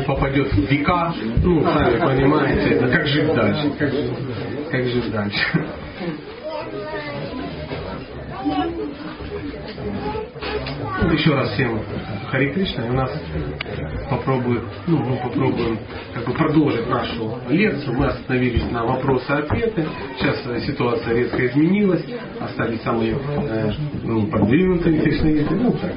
не попадет в века, ну, сами понимаете, как жить дальше, как жить, как жить дальше. Еще раз всем Хари Кришна, и у нас попробуем, ну, мы попробуем как бы продолжить нашу лекцию. Мы остановились на вопросы-ответы. Сейчас ситуация резко изменилась. Остались самые э, ну, продвинутые кришнаиты. Ну, так,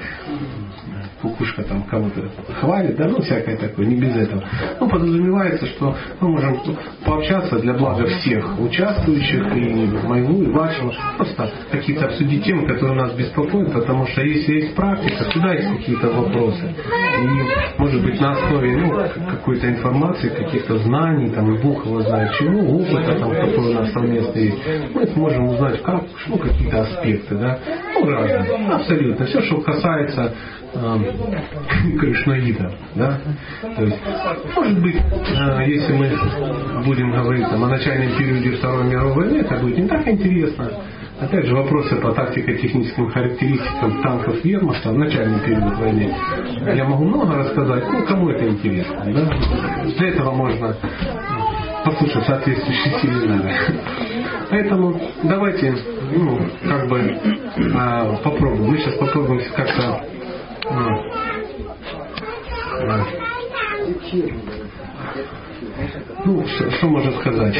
кукушка там кого-то хвалит, да, ну всякое такое, не без этого. Ну, подразумевается, что мы можем пообщаться для блага всех участвующих, и моего, и вашего, просто какие-то обсудить темы, которые нас беспокоят, потому что если есть практика, всегда есть какие-то вопросы. И, может быть, на основе ну, какой-то информации, каких-то знаний, там, и Бог его знает чего, опыта, там, какой у нас совместно есть, мы сможем узнать, как, ну, какие-то аспекты, да, ну, разные, абсолютно. Все, что касается кришнаита. Да? То есть, может быть, э, если мы будем говорить там, о начальном периоде Второй мировой войны, это будет не так интересно. Опять же, вопросы по тактико-техническим характеристикам танков Вермахта в начальный период войны. Я могу много рассказать, ну, кому это интересно. Да? Для этого можно послушать соответствующие семинары. Поэтому давайте, ну, как бы э, попробуем. Мы сейчас попробуем как-то ну, что можно сказать?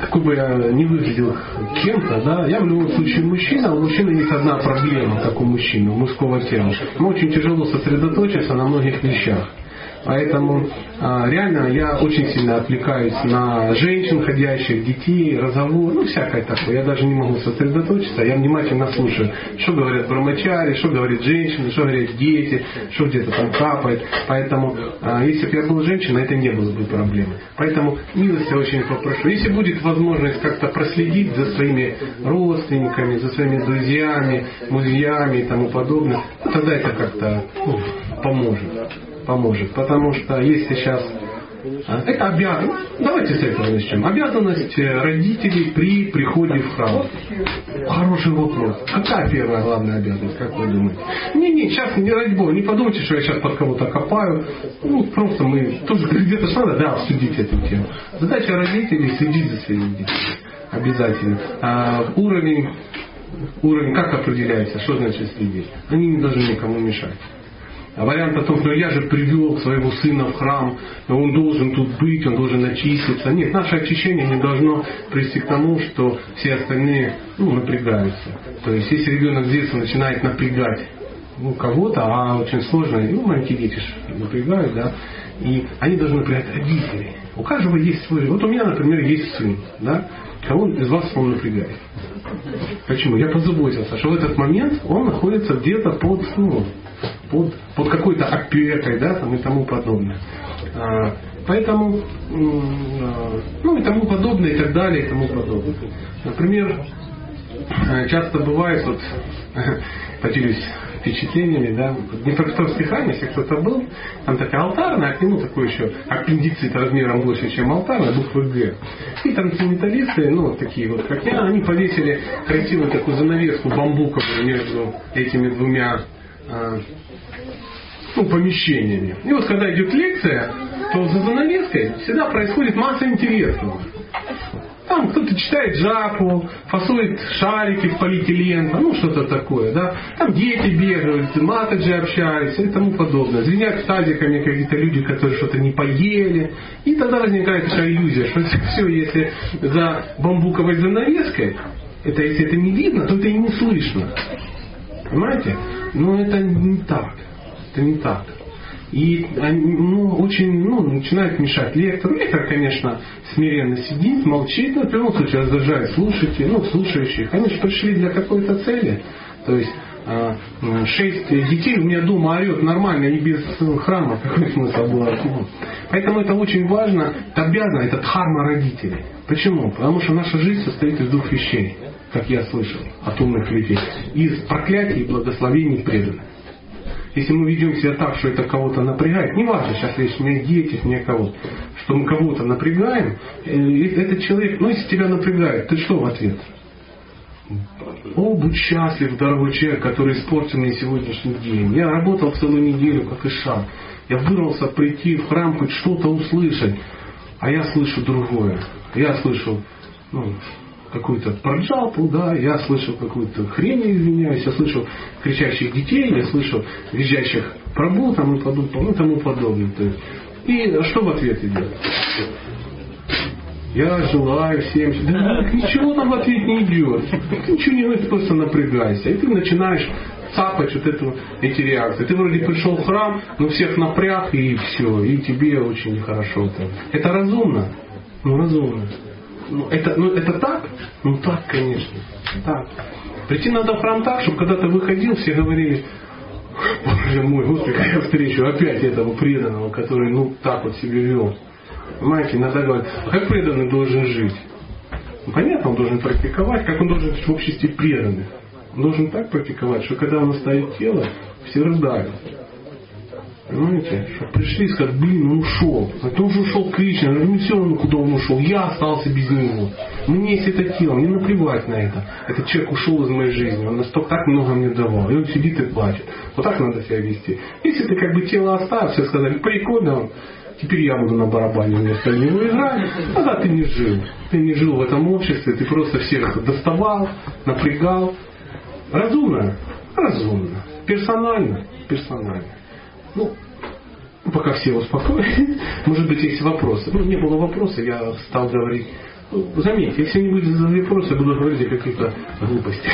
Какой бы я не выглядел кем-то, да, я в любом случае мужчина, у мужчины есть одна проблема, как у мужчины, у мужского тела. Ему очень тяжело сосредоточиться на многих вещах. Поэтому а, реально я очень сильно отвлекаюсь на женщин, ходящих, детей, разговор, ну всякое такое. Я даже не могу сосредоточиться, я внимательно слушаю, что говорят брамачари, что говорят женщины, что говорят дети, что где-то там капает. Поэтому, а, если бы я был женщиной, это не было бы проблемы. Поэтому милости очень попрошу. Если будет возможность как-то проследить за своими родственниками, за своими друзьями, музеями и тому подобное, тогда это как-то ну, поможет поможет. Потому что есть сейчас а, это обязанность. Давайте с этого начнем. Обязанность э, родителей при приходе в храм. Хороший вопрос. Какая первая главная обязанность, как вы думаете? Не-не, сейчас не ради бога, не подумайте, что я сейчас под кого-то копаю. Ну, просто мы тоже где-то что надо, да, обсудить эту тему. Задача родителей следить за своими детьми. Обязательно. А, уровень, уровень как определяется, что значит следить? Они не должны никому мешать. А вариант о том, что я же привел своего сына в храм, он должен тут быть, он должен очиститься. Нет, наше очищение не должно привести к тому, что все остальные ну, напрягаются. То есть, если ребенок с детства начинает напрягать ну, кого-то, а очень сложно, ну, маленькие дети напрягают, да, и они должны напрягать родителей. У каждого есть свой. Вот у меня, например, есть сын, да, кого из вас он напрягает. Почему? Я позаботился, что в этот момент он находится где-то под, ну, под, под какой-то опекой, да, там, и тому подобное. А, поэтому, а, ну и тому подобное, и так далее, и тому подобное. Например, э, часто бывает, вот, поделюсь впечатлениями, да, в Днепропетровской храме, если кто-то был, там такая алтарная, а к нему такой еще аппендицит размером больше, чем алтарная, буквы Г. И там металлисты, ну, такие вот, как я, они повесили красивую такую занавеску бамбуковую между этими двумя а, ну, помещениями. И вот когда идет лекция, то за занавеской всегда происходит масса интересного. Там кто-то читает жапу, фасует шарики в полиэтилен, ну что-то такое, да. Там дети бегают, матаджи общаются и тому подобное. Звенят тазиками какие-то люди, которые что-то не поели. И тогда возникает такая иллюзия, что все, если за бамбуковой занавеской, это если это не видно, то это и не слышно. Понимаете? Но это не так. Это не так. И они, ну, очень ну, начинают мешать лектору. Лектор, конечно, смиренно сидит, молчит, но в любом случае раздражает слушателей, ну, слушающих. Они же пришли для какой-то цели. То есть а, шесть детей у меня дома орет нормально и без храма, какой смысл было? Поэтому это очень важно, это обязано, это дхарма родителей. Почему? Потому что наша жизнь состоит из двух вещей, как я слышал от умных людей. Из проклятий и благословений преданных. Если мы ведем себя так, что это кого-то напрягает, не важно, сейчас речь не о детях, не о кого что мы кого-то напрягаем, э, этот человек, ну если тебя напрягает, ты что в ответ? О, будь счастлив, дорогой человек, который испортил мне сегодняшний день. Я работал целую неделю, как и шаг. Я вырвался прийти в храм, хоть что-то услышать. А я слышу другое. Я слышу ну, какую-то проджалпу, да, я слышал какую-то хрень, извиняюсь, я слышал кричащих детей, я слышал визжащих пробу там и подобное, ну, тому подобное. То есть. И что в ответ идет? Я желаю всем... Да, ничего там в ответ не идет. Ты ничего не говоришь, просто напрягайся. И ты начинаешь цапать вот эту, эти реакции. Ты вроде пришел в храм, но всех напряг и все. И тебе очень нехорошо. Это разумно? Ну, разумно. Ну, это, ну, это так? Ну, так, конечно. Так. Прийти надо в храм так, чтобы когда ты выходил, все говорили, Боже мой, господи, я встречу опять этого преданного, который ну так вот себя вел. Понимаете, иногда говорят, а как преданный должен жить? Ну, понятно, он должен практиковать, как он должен жить в обществе преданных. Он должен так практиковать, что когда он оставит тело, все рыдают. Понимаете? Что пришли и сказали, блин, он ушел. Ты уже ушел Кришна, но не все равно, куда он ушел. Я остался без него. Мне есть это тело, мне наплевать на это. Этот человек ушел из моей жизни, он настолько так много мне давал. И он сидит и плачет. Вот так надо себя вести. Если ты как бы тело оставил, все сказали, прикольно, теперь я буду на барабане вместо него играть. Тогда ты не жил. Ты не жил в этом обществе, ты просто всех доставал, напрягал. Разумно? Разумно. Персонально? Персонально. Ну, пока все успокоились. Может быть, есть вопросы. Ну, не было вопроса, я стал говорить. Ну, заметьте, если не будет вопросы, я буду говорить о каких-то глупостях.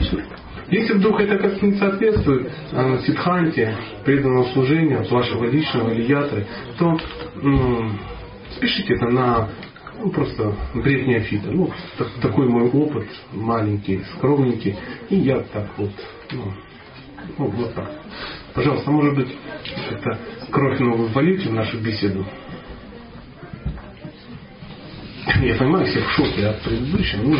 Если вдруг это как-то не соответствует э, сидханте, преданному служению от вашего личного или ятры, то м- спешите это на ну, просто бред неофита. Ну, так, такой мой опыт, маленький, скромненький. И я так вот, ну, ну вот так. Пожалуйста, может быть, это кровь новую вольете в нашу беседу? Я понимаю, все в шоке от предыдущего, но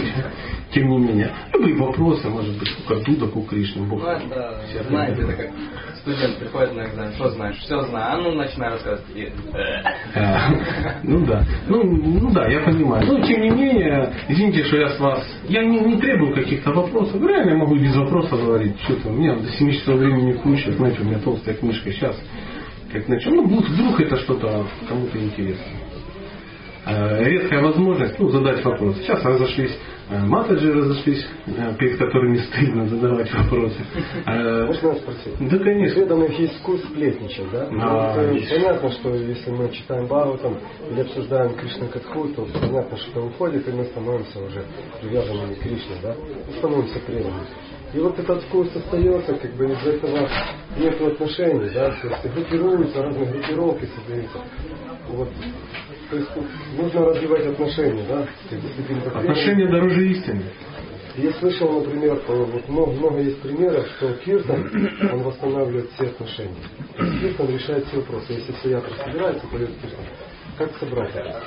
тем не менее. Любые вопросы, может быть, у Кадуда, у Кришны, Бог. Ну, это, знаете, это как студент приходит на экзамен, что знаешь, все знаю, а ну начинаю рассказывать. А, ну да, ну, ну да, я понимаю. Но тем не менее, извините, что я с вас, я не, не требую каких-то вопросов, реально я могу без вопросов говорить, что-то, у меня до 7 часов времени куча, знаете, у меня толстая книжка сейчас, как начал, ну вдруг это что-то кому-то интересно. Э, редкая возможность ну, задать вопрос. Сейчас разошлись э, матаджи разошлись, перед которыми стыдно задавать вопросы. Можно спросить? Да, конечно. Преданных есть вкус сплетничать, да? А, ну, есть. Понятно, что если мы читаем Бхагаватам или обсуждаем Кришна Катху, то понятно, что уходит, и мы становимся уже привязанными к Кришне, да? Мы становимся преданными. И вот этот вкус остается, как бы из этого нет отношений, да, то есть группируются, разные группировки создаются. Вот то есть нужно развивать отношения, да? Отношения дороже истины. Я слышал, например, вот много, много есть примеров, что Киртан, он восстанавливает все отношения. Киртан решает все вопросы. Если все ятра собираются, пойдет Киртан. Как собрать это?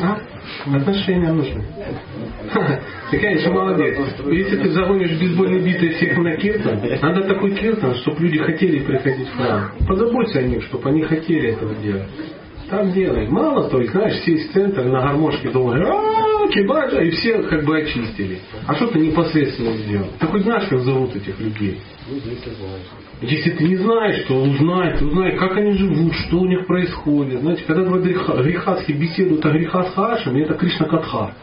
А? Отношения нужны. Ты, конечно, молодец. Если ты загонишь бейсбольной битой всех на киртан, надо такой киртан, чтобы люди хотели приходить в храм. Позаботься о них, чтобы они хотели этого делать. Так делай. Мало то, знаешь, сесть в центр на гармошке думаешь, а кибаджа, и все как бы очистили. А что ты непосредственно сделал? Ты хоть знаешь, как зовут этих людей? Ну, если ты не знаешь, то узнай, ты узнай, как они живут, что у них происходит. Знаете, когда два греха, грехатски беседуют о греха с это Кришна Катха.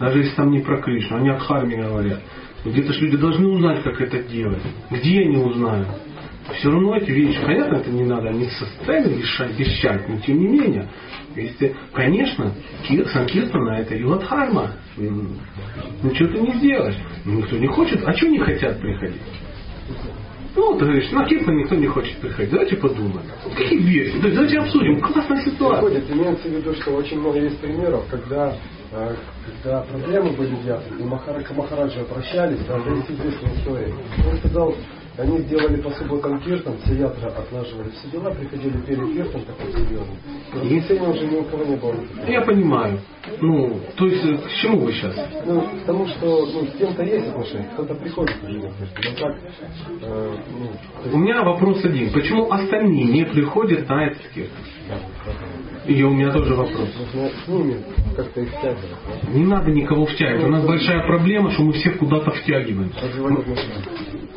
Даже если там не про Кришну, они о Дхарме говорят. Где-то же люди должны узнать, как это делать. Где они узнают? Все равно эти вещи, понятно, это не надо не со сцены решать, вещать, но тем не менее, если, конечно, Санкиртана это Юладхарма, ну что ты не сделаешь, ну, никто не хочет, а что не хотят приходить? Ну, ты говоришь, на Киртан никто не хочет приходить. Давайте подумаем. Какие версии? Давайте обсудим. Классная ситуация. Приходит, имеется в виду, что очень много есть примеров, когда э, когда проблемы были ясны, и Махара, Махараджа обращались, да, есть известная история. Он сказал, они сделали по субботам киртан, все ятра отлаживали все дела, приходили, пели киртан такой серьезный. Воскресенье уже ни у кого не было. Я понимаю. Ну, то есть, э, к чему вы сейчас? Ну, к тому, что ну, с кем-то есть отношения, кто-то приходит к людям. Но так, э, ну, есть... У меня вопрос один. Почему остальные не приходят на этот киртан? И у меня тоже вопрос. Как-то их втягивать. Не надо никого втягивать. У нас большая проблема, что мы всех куда-то втягиваем. Отношения.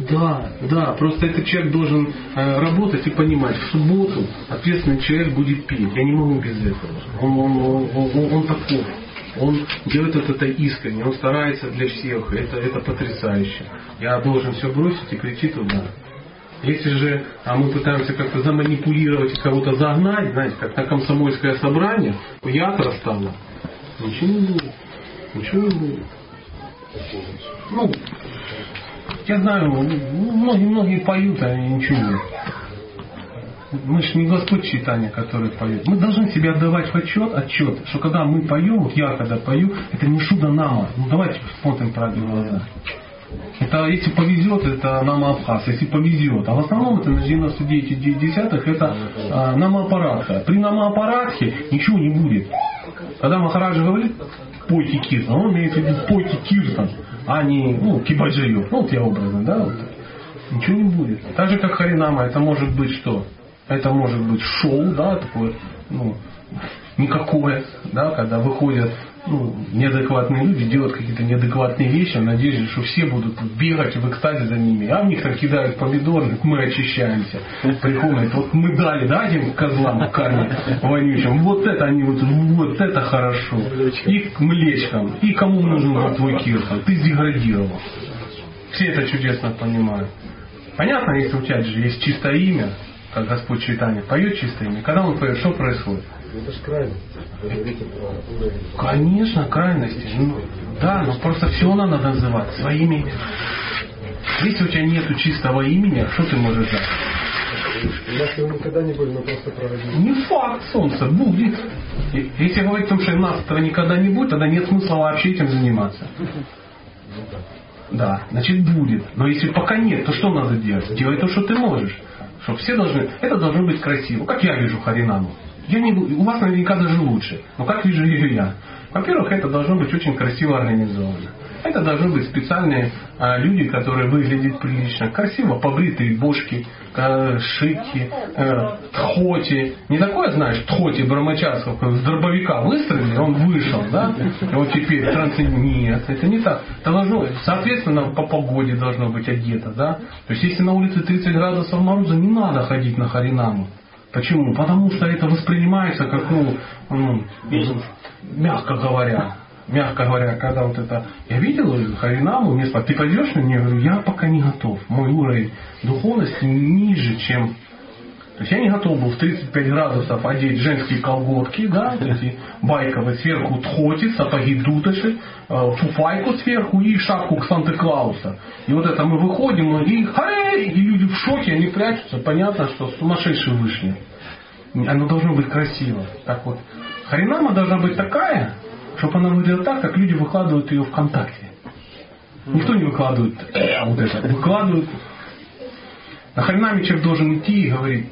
Да, да, просто этот человек должен э, работать и понимать, в субботу ответственный человек будет петь. Я не могу без этого. Он, он, он, он, он таков. Он делает это искренне, он старается для всех. Это, это потрясающе. Я должен все бросить и прийти туда. Если же а мы пытаемся как-то заманипулировать кого-то загнать, знаете, как на комсомольское собрание, ятра стало, ничего не будет. Ничего не будет. Ну, я знаю, многие-многие поют, а ничего нет. Мы же не Господь читания, который поет. Мы должны себе отдавать отчет, отчет, что когда мы поем, вот я когда пою, это не шуда нама. Ну давайте посмотрим правде в глаза. Это если повезет, это нам Абхаз, если повезет. А в основном это на 99 десятых это а, намоапаратха. При намоапаратхе ничего не будет. Когда Махараджа говорит, пойте киртан, он имеет в виду пойте киртан, а не ну, кибаджиев. Ну, вот я образно, да, вот. Ничего не будет. Так же, как Харинама, это может быть что? Это может быть шоу, да, такое, ну, никакое, да, когда выходят ну, неадекватные люди делают какие-то неадекватные вещи, в надежде, что все будут бегать в экстазе за ними. А в них там кидают помидоры, мы очищаемся. Приходят, вот мы дали, да, этим козлам карме вонючим, вот это они, вот, вот это хорошо. И к млечкам. И кому нужен был твой кирхан? Ты деградировал. Все это чудесно понимают. Понятно, если у тебя же есть чистое имя, как Господь Читание поет чистое имя, когда он поет, что происходит? Это же крайность. Конечно, крайности. Ну, да, но просто все надо называть своими. Если у тебя нет чистого имени, что ты можешь дать? Если его никогда не будет, мы просто проводим. Не факт, солнце, будет. Если говорить о том, что нас этого никогда не будет, тогда нет смысла вообще этим заниматься. Да, значит будет. Но если пока нет, то что надо делать? Делай то, что ты можешь. Что все должны, это должно быть красиво. Как я вижу Харинаму. Я не, у вас наверняка даже лучше. Но как вижу ее я? Во-первых, это должно быть очень красиво организовано. Это должны быть специальные а, люди, которые выглядят прилично, красиво побритые бошки, а, шики, а, тхоти. Не такое, знаешь, тхоти Брамачарского, с дробовика выстрелили, он вышел, да? И вот теперь трансцендент. Нет, это не так. Это должно, соответственно, по погоде должно быть одето, да? То есть, если на улице 30 градусов мороза, не надо ходить на Харинаму. Почему? Потому что это воспринимается как, ну, ну мягко говоря, мягко говоря, когда вот это... Я видел Харинаму, мне сказали, ты пойдешь на нее? Я говорю, я пока не готов. Мой уровень духовности ниже, чем то есть я не готов был в 35 градусов одеть женские колготки, да, эти байковые, сверху тхоти, сапоги дутыши, э, фуфайку сверху и шапку к Санта-Клауса. И вот это мы выходим, и хай, и люди в шоке, они прячутся, понятно, что сумасшедшие вышли. Оно должно быть красиво. Так вот, Харинама должна быть такая, чтобы она выглядела так, как люди выкладывают ее ВКонтакте. Никто не выкладывает э, вот это, выкладывают. На Харинаме человек должен идти и говорить,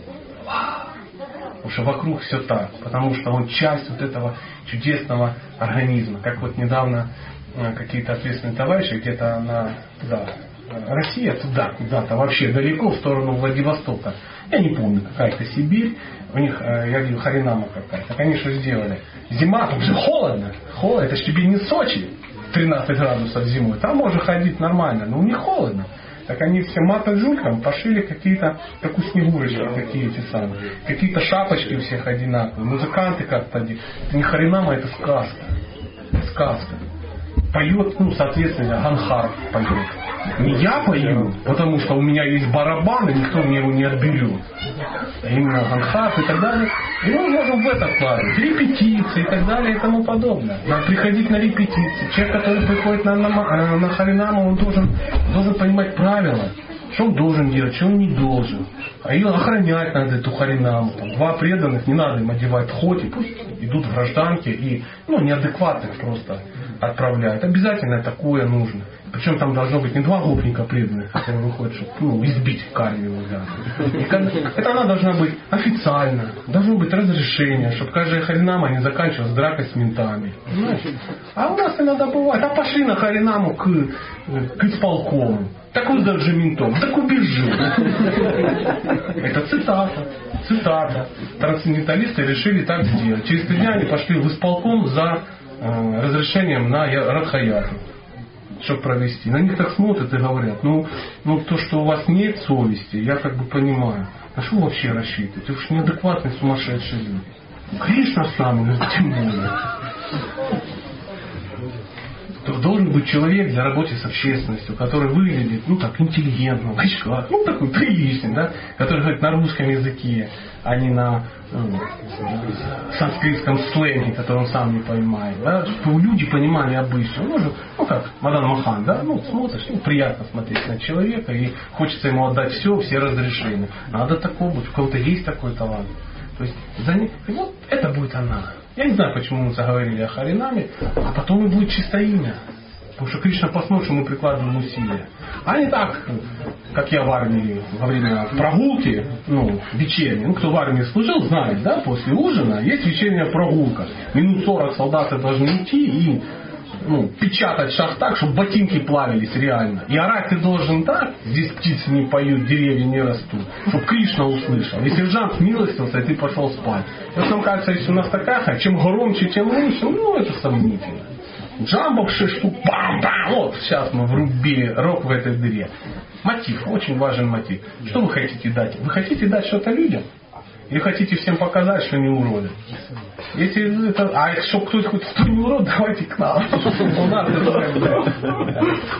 Потому что вокруг все так. Потому что он часть вот этого чудесного организма. Как вот недавно э, какие-то ответственные товарищи где-то на туда, э, Россия туда, куда-то вообще далеко, в сторону Владивостока. Я не помню, какая-то Сибирь. У них, э, я видел, Харинама какая-то. Они что сделали? Зима, там же холодно. Холодно, это же тебе не Сочи. 13 градусов зимой. Там можно ходить нормально, но у них холодно. Так они все матаджулькам пошили какие-то, как у Снегурочки, какие эти самые. Какие-то шапочки у всех одинаковые. Музыканты как-то Это не хренама, это сказка. Сказка. Поет, ну, соответственно, Ганхар поет. Не я пою, потому что у меня есть барабан, и никто мне его не отберет. А именно Ганхар и так далее. И мы можем в это вкладывать. Репетиции и так далее и тому подобное. Надо приходить на репетиции. Человек, который приходит на, на, на Харинаму, он должен, должен понимать правила. Что он должен делать, что он не должен. А ее охранять надо, эту харинаму. Два преданных, не надо им одевать хоти, пусть идут в гражданке и ну, неадекватных просто отправляют. Обязательно такое нужно. Причем там должно быть не два гопника преданных, которые выходят, чтобы ну, избить кармию. Да. Это она должна быть официально, должно быть разрешение, чтобы каждая харинама не заканчивалась дракой с ментами. Понимаешь? А у нас иногда бывает, а пошли на харинаму к, к исполкому. Так он даже ментом, так убежи. Это цитата. Цитата. Трансценденталисты решили так сделать. Через три дня они пошли в исполком за разрешением на Радхаяту чтобы провести. На них так смотрят и говорят, ну, ну то, что у вас нет совести, я как бы понимаю. А что вообще рассчитываете? Вы же неадекватные, сумасшедшие люди. Кришна с нами, ну тем более должен быть человек для работы с общественностью, который выглядит, ну так, интеллигентно, в очках, ну такой приличный, да, который говорит на русском языке, а не на ну, санскритском сленге, который он сам не понимает, да, чтобы люди понимали обычно. Ну, же, ну как, Мадан Махан, да, ну смотришь, ну приятно смотреть на человека, и хочется ему отдать все, все разрешения. Надо такого быть, у кого-то есть такой талант. То есть за ним, вот это будет она. Я не знаю, почему мы заговорили о Харинаме, а потом и будет чисто имя. Потому что Кришна посмотрит, что мы прикладываем усилия. А не так, как я в армии во время прогулки, ну, вечерней. Ну, кто в армии служил, знает, да, после ужина есть вечерняя прогулка. Минут 40 солдаты должны идти и ну, печатать шаг так, чтобы ботинки плавились реально. И орать ты должен так, здесь птицы не поют, деревья не растут, чтобы Кришна услышал. И сержант милостился, и ты пошел спать. И нам кажется, если у нас такая, чем громче, тем лучше, ну это сомнительно. Джамбов штук, бам-бам, вот сейчас мы врубили рок в этой дыре. Мотив, очень важен мотив. Что вы хотите дать? Вы хотите дать что-то людям? Или хотите всем показать, что не уроды? Если это, а что кто-то хоть кто не урод, давайте к нам.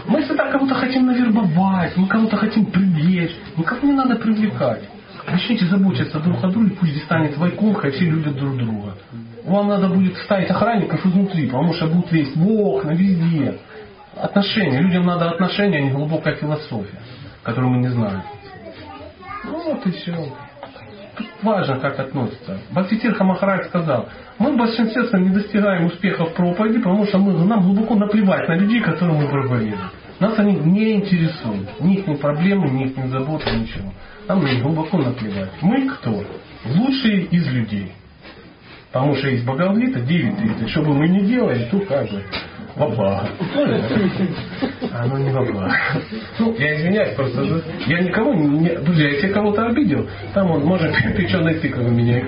Мы всегда кого-то хотим навербовать, мы кого-то хотим привлечь. Никого не надо привлекать. Начните заботиться друг о друге, пусть здесь станет вайкунха, и все любят друг друга. Вам надо будет ставить охранников изнутри, потому что будут лезть в окна, везде. Отношения. Людям надо отношения, а не глубокая философия, которую мы не знаем. Ну вот и все важно, как относится. Бхактитирха Махарадж сказал, мы в большинстве не достигаем успехов в проповеди, потому что мы, нам глубоко наплевать на людей, которые мы проповедуем. Нас они не интересуют. Ни их проблемы, ни их заботы, ничего. Нам глубоко наплевать. Мы кто? Лучшие из людей. Потому что есть Бхагавлита 9.30. Что бы мы ни делали, то как бы благо. Оно не благо. Ну, я извиняюсь, просто я никого не... Друзья, если я кого-то обидел, там он может печеной тыквой меня.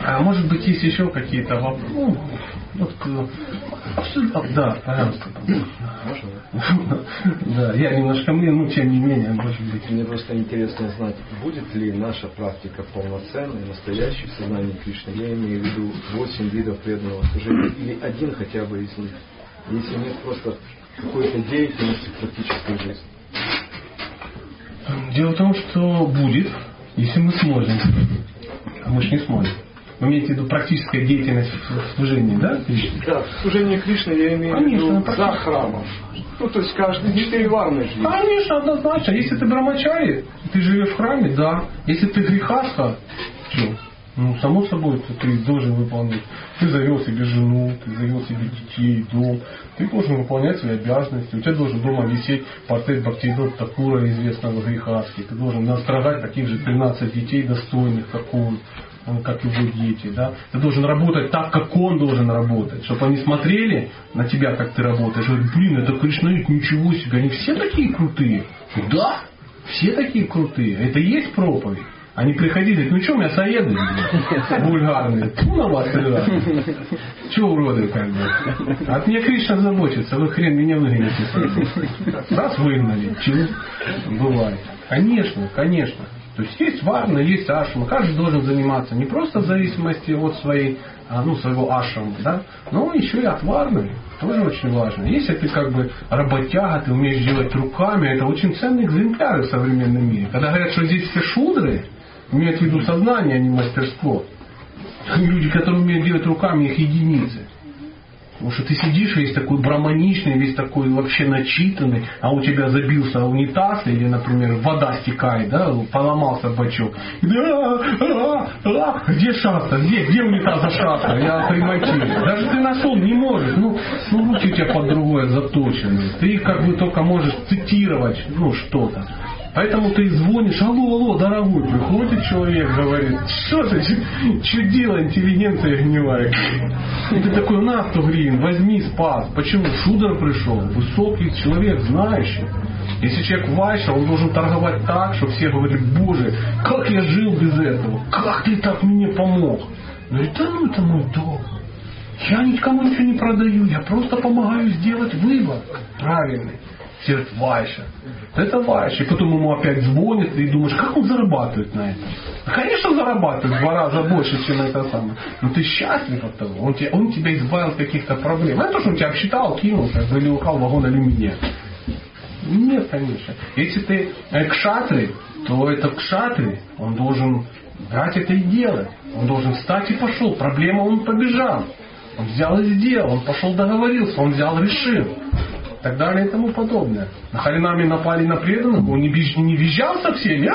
А может быть, есть еще какие-то вопросы. Ну, вот, да, пожалуйста. Можно? Да, я немножко мне, но тем не менее, может быть. Мне просто интересно знать, будет ли наша практика полноценной, настоящей в сознании Кришны. Я имею в виду восемь видов преданного служения или один хотя бы из них. Если нет просто какой-то деятельности практической жизни. Дело в том, что будет, если мы сможем. А мы же не сможем. Вы имеете в виду практическая деятельность в служении, да? Да, в служении Кришны я имею Конечно, в виду за храмом. Ну, то есть каждый четыре варны живет. Конечно, однозначно. Если ты брамачари, ты живешь в храме, да. Если ты грехаска, что? Ну, само собой, ты должен выполнять. Ты завел себе жену, ты завел себе детей, дом. Ты должен выполнять свои обязанности. У тебя должен дома висеть портрет Бхактивинода Такура, известного грехаски. Ты должен настрогать таких же 13 детей достойных, как он как его дети, да, ты должен работать так, как он должен работать, чтобы они смотрели на тебя, как ты работаешь, говорят, блин, это Кришнаит, ничего себе, они все такие крутые. Да, все такие крутые. Это и есть проповедь. Они приходили, ну что, мясоеды, вульгарные, тьфу на вас, ребят. Чего уроды, как бы. От меня Кришна заботится, вы хрен меня выгоните. Раз выгнали, чего? Бывает. Конечно, конечно. То есть есть варна, есть ашрама. Каждый должен заниматься не просто в зависимости от своей, а, ну, своего ашрама, да, но еще и от варны. Тоже очень важно. Если ты как бы работяга, ты умеешь делать руками, это очень ценные экземпляры в современном мире. Когда говорят, что здесь все шудры, имеют в виду сознание, а не мастерство. Люди, которые умеют делать руками, их единицы. Потому что ты сидишь весь такой браманичный, весь такой вообще начитанный, а у тебя забился унитаз, или, например, вода стекает, да, поломался бачок. Да, а, а, где шахта? Где, где унитаза шахта? Я примочил. Даже ты нашел не можешь. Ну, ну руки у тебя под другое заточены. Ты как бы только можешь цитировать, ну, что-то. Поэтому ты звонишь, алло, алло, дорогой, приходит человек, говорит, что ты, дело, интеллигенция гнилая. И ты такой, на, кто грин, возьми, спас. Почему? Шудер пришел, высокий человек, знающий. Если человек вайша, он должен торговать так, что все говорят, боже, как я жил без этого, как ты так мне помог. Говорит, да ну это мой долг. Я никому ничего не продаю, я просто помогаю сделать выбор правильный. Говорят, Вайша. Это Вайша. И потом ему опять звонят, и думаешь, как он зарабатывает на этом? Конечно, зарабатывает в два раза больше, чем это самое. Но ты счастлив от того. Он тебя, он тебя избавил от каких-то проблем. Это что он тебя обсчитал, кинул, как бы, или украл вагон алюминия. Нет, конечно. Если ты э, кшатри, то это кшатри, он должен брать это и делать. Он должен встать и пошел. Проблема он побежал. Он взял и сделал, он пошел договорился, он взял, решил. И так далее и тому подобное. На Харинаме напали на преданных, он не, беж, не визжал со всеми. А,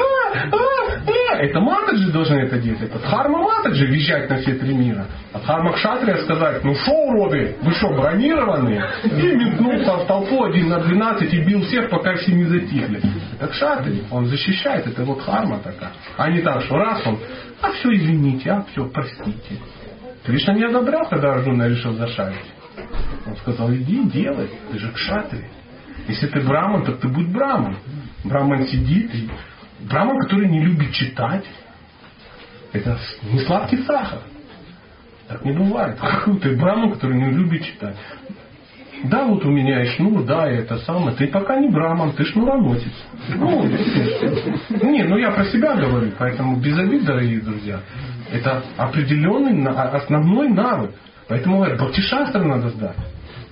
а, а. Это матаджи должны это делать. Это дхарма матаджи визжать на все три мира. А дхарма кшатрия сказать, ну что уроды, вы что, бронированные? И метнулся в толпу один на 12 и бил всех, пока все не затихли. Это кшатри, он защищает, это вот харма такая. А не так, что раз он, а все извините, а все, простите. Кришна не одобрял, когда Арджуна решил зашарить. Он сказал, иди делай, ты же кшатри. Если ты браман, то ты будь браман. Браман сидит, и браман, который не любит читать, это не сладкий сахар. Так не бывает. Ты браман, который не любит читать. Да, вот у меня и шнур, да, и это самое. Ты пока не браман, ты шнуроносец. Ну, не, ну я про себя говорю, поэтому без обид, дорогие друзья. Это определенный основной навык. Поэтому говорят, Бхактишастра надо сдать.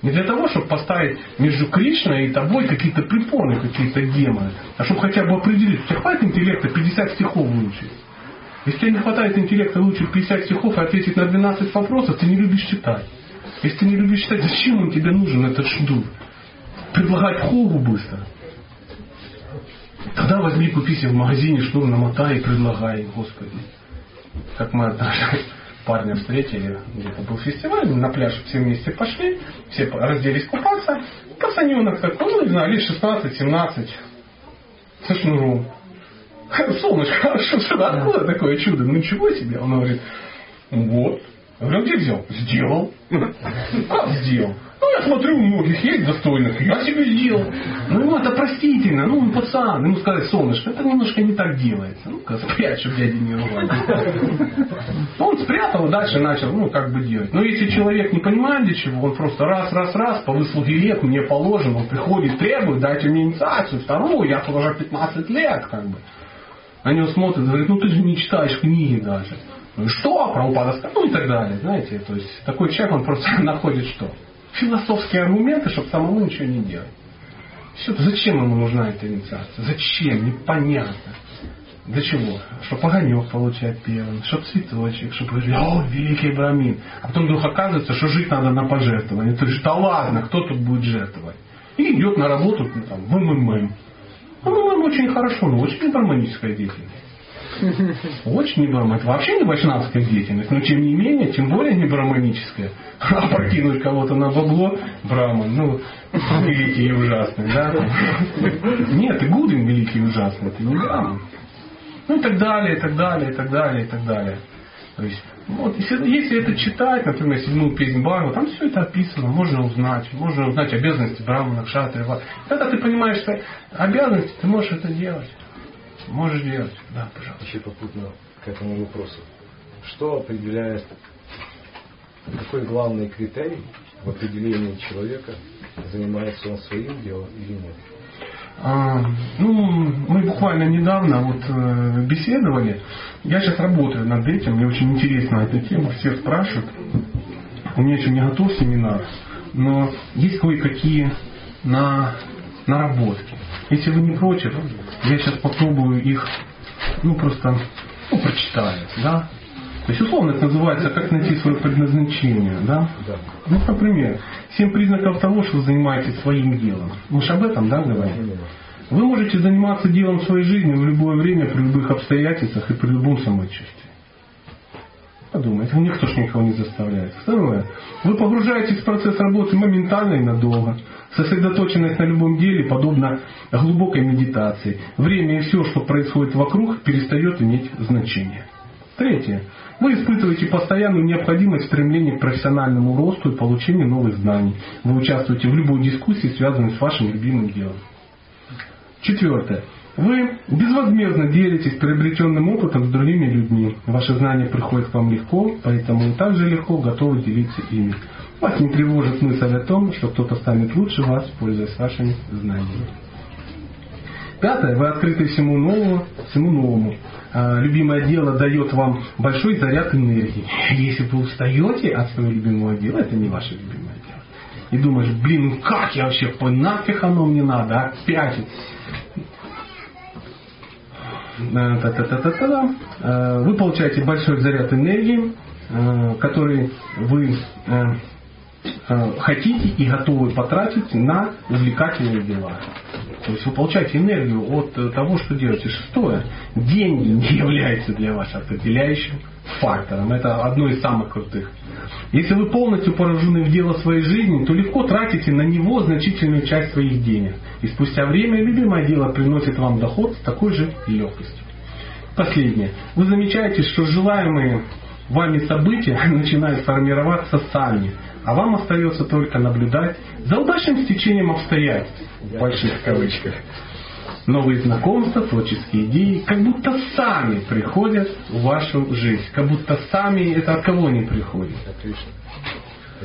Не для того, чтобы поставить между Кришной и тобой какие-то препоны, какие-то демоны, а чтобы хотя бы определить, у тебя хватит интеллекта 50 стихов выучить. Если тебе не хватает интеллекта выучить 50 стихов и ответить на 12 вопросов, ты не любишь читать. Если ты не любишь читать, зачем он тебе нужен, этот шдур? Предлагать хогу быстро. Тогда возьми, купи себе в магазине шнур, намотай и предлагай, Господи. Как мы однажды парня встретили, где-то был фестиваль, на пляж все вместе пошли, все разделись купаться. Пацаненок такой, ну не знаю, лет 16-17, со шнуром. Солнышко, что, что, откуда такое чудо? Ну ничего себе. Он говорит, вот. Я говорю, где взял? Сделал. Как сделал? Я смотрю, у многих есть достойных, я себе сделал. Ну, это простительно, ну, он пацан. Ему сказать, солнышко, это немножко не так делается. Ну-ка, спрячь, чтобы дядя не. Он спрятал, дальше начал, ну, как бы делать. Но если человек не понимает для чего, он просто раз, раз, раз, по выслуге лет мне положено, он приходит, требует, дайте мне инициацию, вторую, я уже 15 лет, как бы. На него смотрят, говорят, ну ты же не читаешь книги даже. Ну и что? Прабхупада сказал, ну и так далее. Знаете, то есть такой человек, он просто находит что? Философские аргументы, чтобы самому ничего не делать. Все, зачем ему нужна эта инициация? Зачем? Непонятно. Для чего? Чтобы огонек получать первым, чтобы цветочек, чтобы говорили, о, великий брамин. А потом вдруг оказывается, что жить надо на пожертвование. То есть, да ладно, кто тут будет жертвовать? И идет на работу ну, там, в МММ. МММ очень хорошо, но очень гармоническая деятельность. Очень не брахма. Это вообще не вайшнавская деятельность, но тем не менее, тем более не браманическая. А прокинуть кого-то на бабло браман, ну, великий и ужасный, да? Нет, ты Гудин великий и ужасный, ты не браман. Ну и так далее, и так далее, и так далее, и так далее. То есть, вот, если, если это читать, например, седьмую песнь Бару, там все это описано, можно узнать, можно узнать обязанности Брамана, Кшатри, Когда ты понимаешь, что обязанности, ты можешь это делать. Можешь делать. Да, пожалуйста. Еще попутно к этому вопросу. Что определяет, какой главный критерий в определении человека, занимается он своим делом или нет? А, ну, мы буквально недавно вот э, беседовали. Я сейчас работаю над этим, мне очень интересна эта тема, все спрашивают. У меня еще не готов семинар, но есть кое-какие на, наработки. Если вы не против, я сейчас попробую их, ну просто, ну прочитаю, да. То есть условно это называется как найти свое предназначение, да? Да. Ну, например, семь признаков того, что вы занимаетесь своим делом. Мы же об этом, да, говорим? Вы можете заниматься делом своей жизни в любое время, при любых обстоятельствах и при любом самочувствии. Подумайте, никто ж никого не заставляет. Второе. Вы погружаетесь в процесс работы моментально и надолго. Сосредоточенность на любом деле подобна глубокой медитации. Время и все, что происходит вокруг, перестает иметь значение. Третье. Вы испытываете постоянную необходимость стремления к профессиональному росту и получению новых знаний. Вы участвуете в любой дискуссии, связанной с вашим любимым делом. Четвертое. Вы безвозмездно делитесь приобретенным опытом с другими людьми. Ваши знания приходят к вам легко, поэтому вы также легко готовы делиться ими. Вас не тревожит мысль о том, что кто-то станет лучше вас, пользуясь вашими знаниями. Пятое. Вы открыты всему новому, всему новому. А, любимое дело дает вам большой заряд энергии. Если вы устаете от своего любимого дела, это не ваше любимое дело. И думаешь, блин, ну как я вообще, нафиг оно мне надо, опять. Э, э, вы получаете большой заряд энергии, э, который вы хотите и готовы потратить на увлекательные дела. То есть вы получаете энергию от того, что делаете. Шестое. Деньги не являются для вас определяющим фактором. Это одно из самых крутых. Если вы полностью поражены в дело своей жизни, то легко тратите на него значительную часть своих денег. И спустя время любимое дело приносит вам доход с такой же легкостью. Последнее. Вы замечаете, что желаемые вами события начинают формироваться сами, а вам остается только наблюдать за удачным стечением обстоятельств, в больших кавычках. Новые знакомства, творческие идеи, как будто сами приходят в вашу жизнь, как будто сами это от кого не приходит.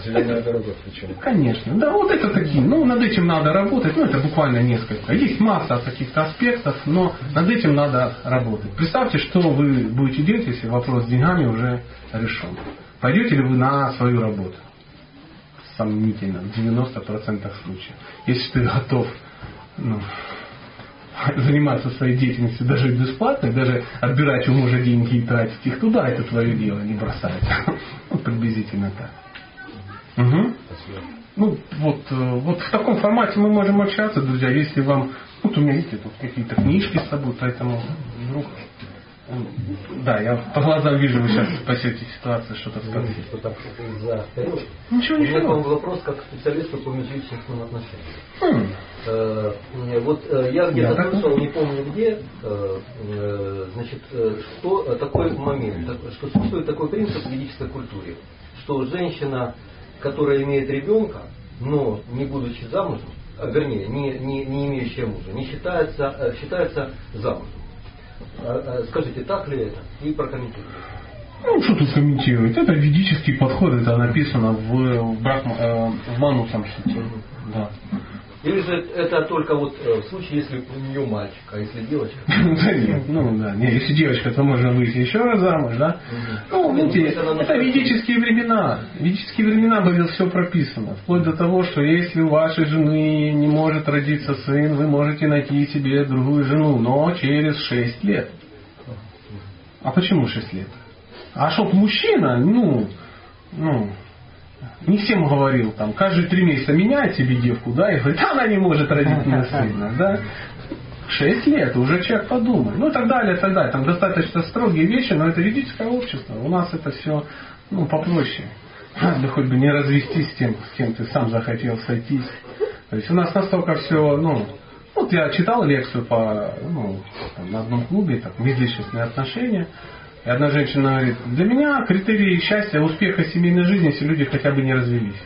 Зеленая дорога причем. Конечно. Да, вот это такие. Ну, над этим надо работать. Ну, это буквально несколько. Есть масса каких-то аспектов, но над этим надо работать. Представьте, что вы будете делать, если вопрос с деньгами уже решен. Пойдете ли вы на свою работу? Сомнительно, в 90% случаев. Если ты готов ну, заниматься своей деятельностью даже бесплатно, даже отбирать у мужа деньги и тратить их туда, это твое дело, не бросать. Ну, приблизительно так. Угу. Ну, вот, э, вот в таком формате мы можем общаться, друзья, если вам... Вот у меня есть тут какие-то книжки с собой, поэтому вдруг... Да, я по глазам вижу, вы сейчас спасете ситуацию, что-то сказать. Что там за Ничего, ничего. У меня вопрос как специалисту по межличностным отношениям. Хм. Э, вот э, я где-то слышал, не помню где, значит, что такой момент, что существует такой принцип в ведической культуре, что женщина которая имеет ребенка, но не будучи замужем, а, вернее, не, не, не имеющая мужа, не считается, э, считается замужем. А, а, скажите, так ли это? И прокомментируйте. Ну, что тут комментировать? Это ведический подход, это написано в, в, брак, э, в Манусам Да. Или же это только вот э, в случае, если у нее мальчик, а если девочка? Да нет, ну да, нет, если девочка, то можно выйти еще раз замуж, да? Ну, видите, это ведические времена. В ведические времена было все прописано. Вплоть до того, что если у вашей жены не может родиться сын, вы можете найти себе другую жену, но через 6 лет. А почему 6 лет? А чтоб мужчина, ну, ну, не всем говорил, там, каждые три месяца меняет себе девку, да, и говорит, она не может родить мне сына, да. Шесть лет, уже человек подумай. Ну и так далее, и так далее. Там достаточно строгие вещи, но это ведическое общество. У нас это все ну, попроще. Да хоть бы не развестись с тем, с кем ты сам захотел сойтись. То есть у нас настолько все, ну, вот я читал лекцию по, ну, там, на одном клубе, так, межличностные отношения. И одна женщина говорит, для меня критерии счастья, успеха семейной жизни, если люди хотя бы не развелись.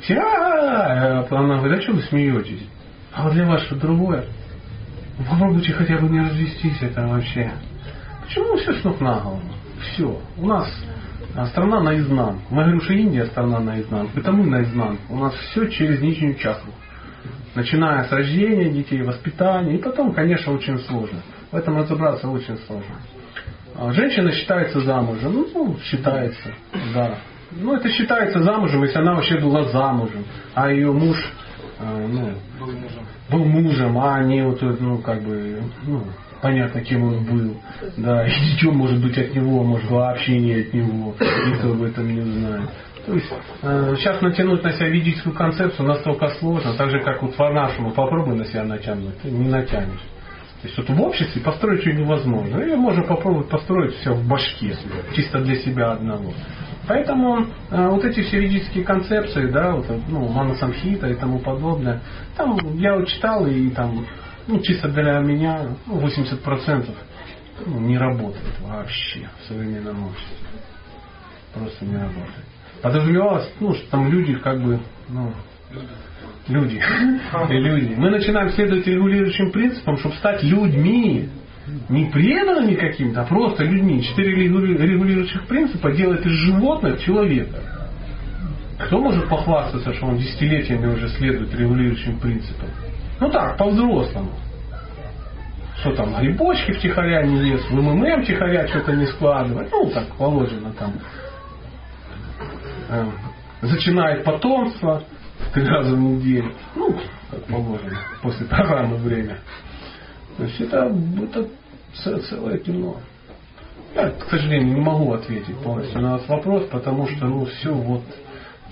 Все, а она говорит, а что вы смеетесь? А вот для вас что другое? Попробуйте хотя бы не развестись, это вообще. Почему все с ног на голову? Все. У нас а, страна наизнанку. Мы говорим, что Индия страна наизнанку. Это мы наизнанку. У нас все через нижнюю чакру. Начиная с рождения детей, воспитания. И потом, конечно, очень сложно. В этом разобраться очень сложно. А женщина считается замужем. Ну, ну, считается, да. Ну, это считается замужем, если она вообще была замужем, а ее муж э, ну, был, мужем. был мужем, а не вот, ну, как бы, ну, понятно, кем он был. Да, и ничего может быть от него, может вообще не от него. Никто об этом не знает. То есть э, сейчас натянуть на себя ведическую концепцию настолько сложно, так же как вот по-нашему попробуй на себя натянуть, ты не натянешь. То есть вот в обществе построить что невозможно. Или можно попробовать построить все в башке, чисто для себя одного. Поэтому э, вот эти все ведические концепции, да, вот, ну, мана самхита и тому подобное, там я вот читал и там, ну, чисто для меня, ну, 80% ну, не работает вообще в современном обществе. Просто не работает. Подразумевалось, ну, что там люди как бы, ну, люди. Люди. Мы начинаем следовать регулирующим принципам, чтобы стать людьми. Не преданными каким-то, а просто людьми. Четыре регулирующих принципа делают из животных человека. Кто может похвастаться, что он десятилетиями уже следует регулирующим принципам? Ну так, по-взрослому. Что там, грибочки втихаря не лез, в МММ втихаря что-то не складывать. Ну, так положено там. Эм, зачинает потомство, три раза в неделю. Ну, как положено, после программы время. То есть это, это целое кино. Я, к сожалению, не могу ответить полностью на этот вопрос, потому что ну, все вот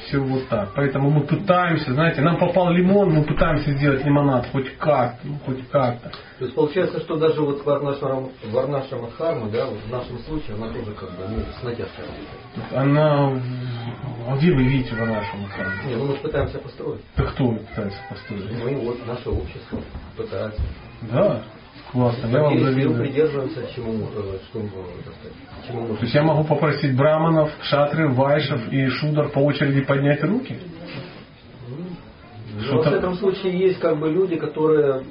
все вот так. Поэтому мы пытаемся, знаете, нам попал лимон, мы пытаемся сделать лимонад хоть как-то, ну, хоть как-то. То есть получается, что даже вот Варнаша, Варнаша Мадхарма, да, в нашем случае, она тоже как бы ну, с натяжкой. Она... А где вы видите Варнашу Мадхарму? Не, ну мы же пытаемся построить. Так кто пытается построить? Мы вот, наше общество пытается. Да, Классно, я вам завидую. придерживаемся, чему, э, что, чему То есть я могу попросить браманов, шатры, вайшев и шудар по очереди поднять руки? Ну, в этом случае есть как бы люди, которые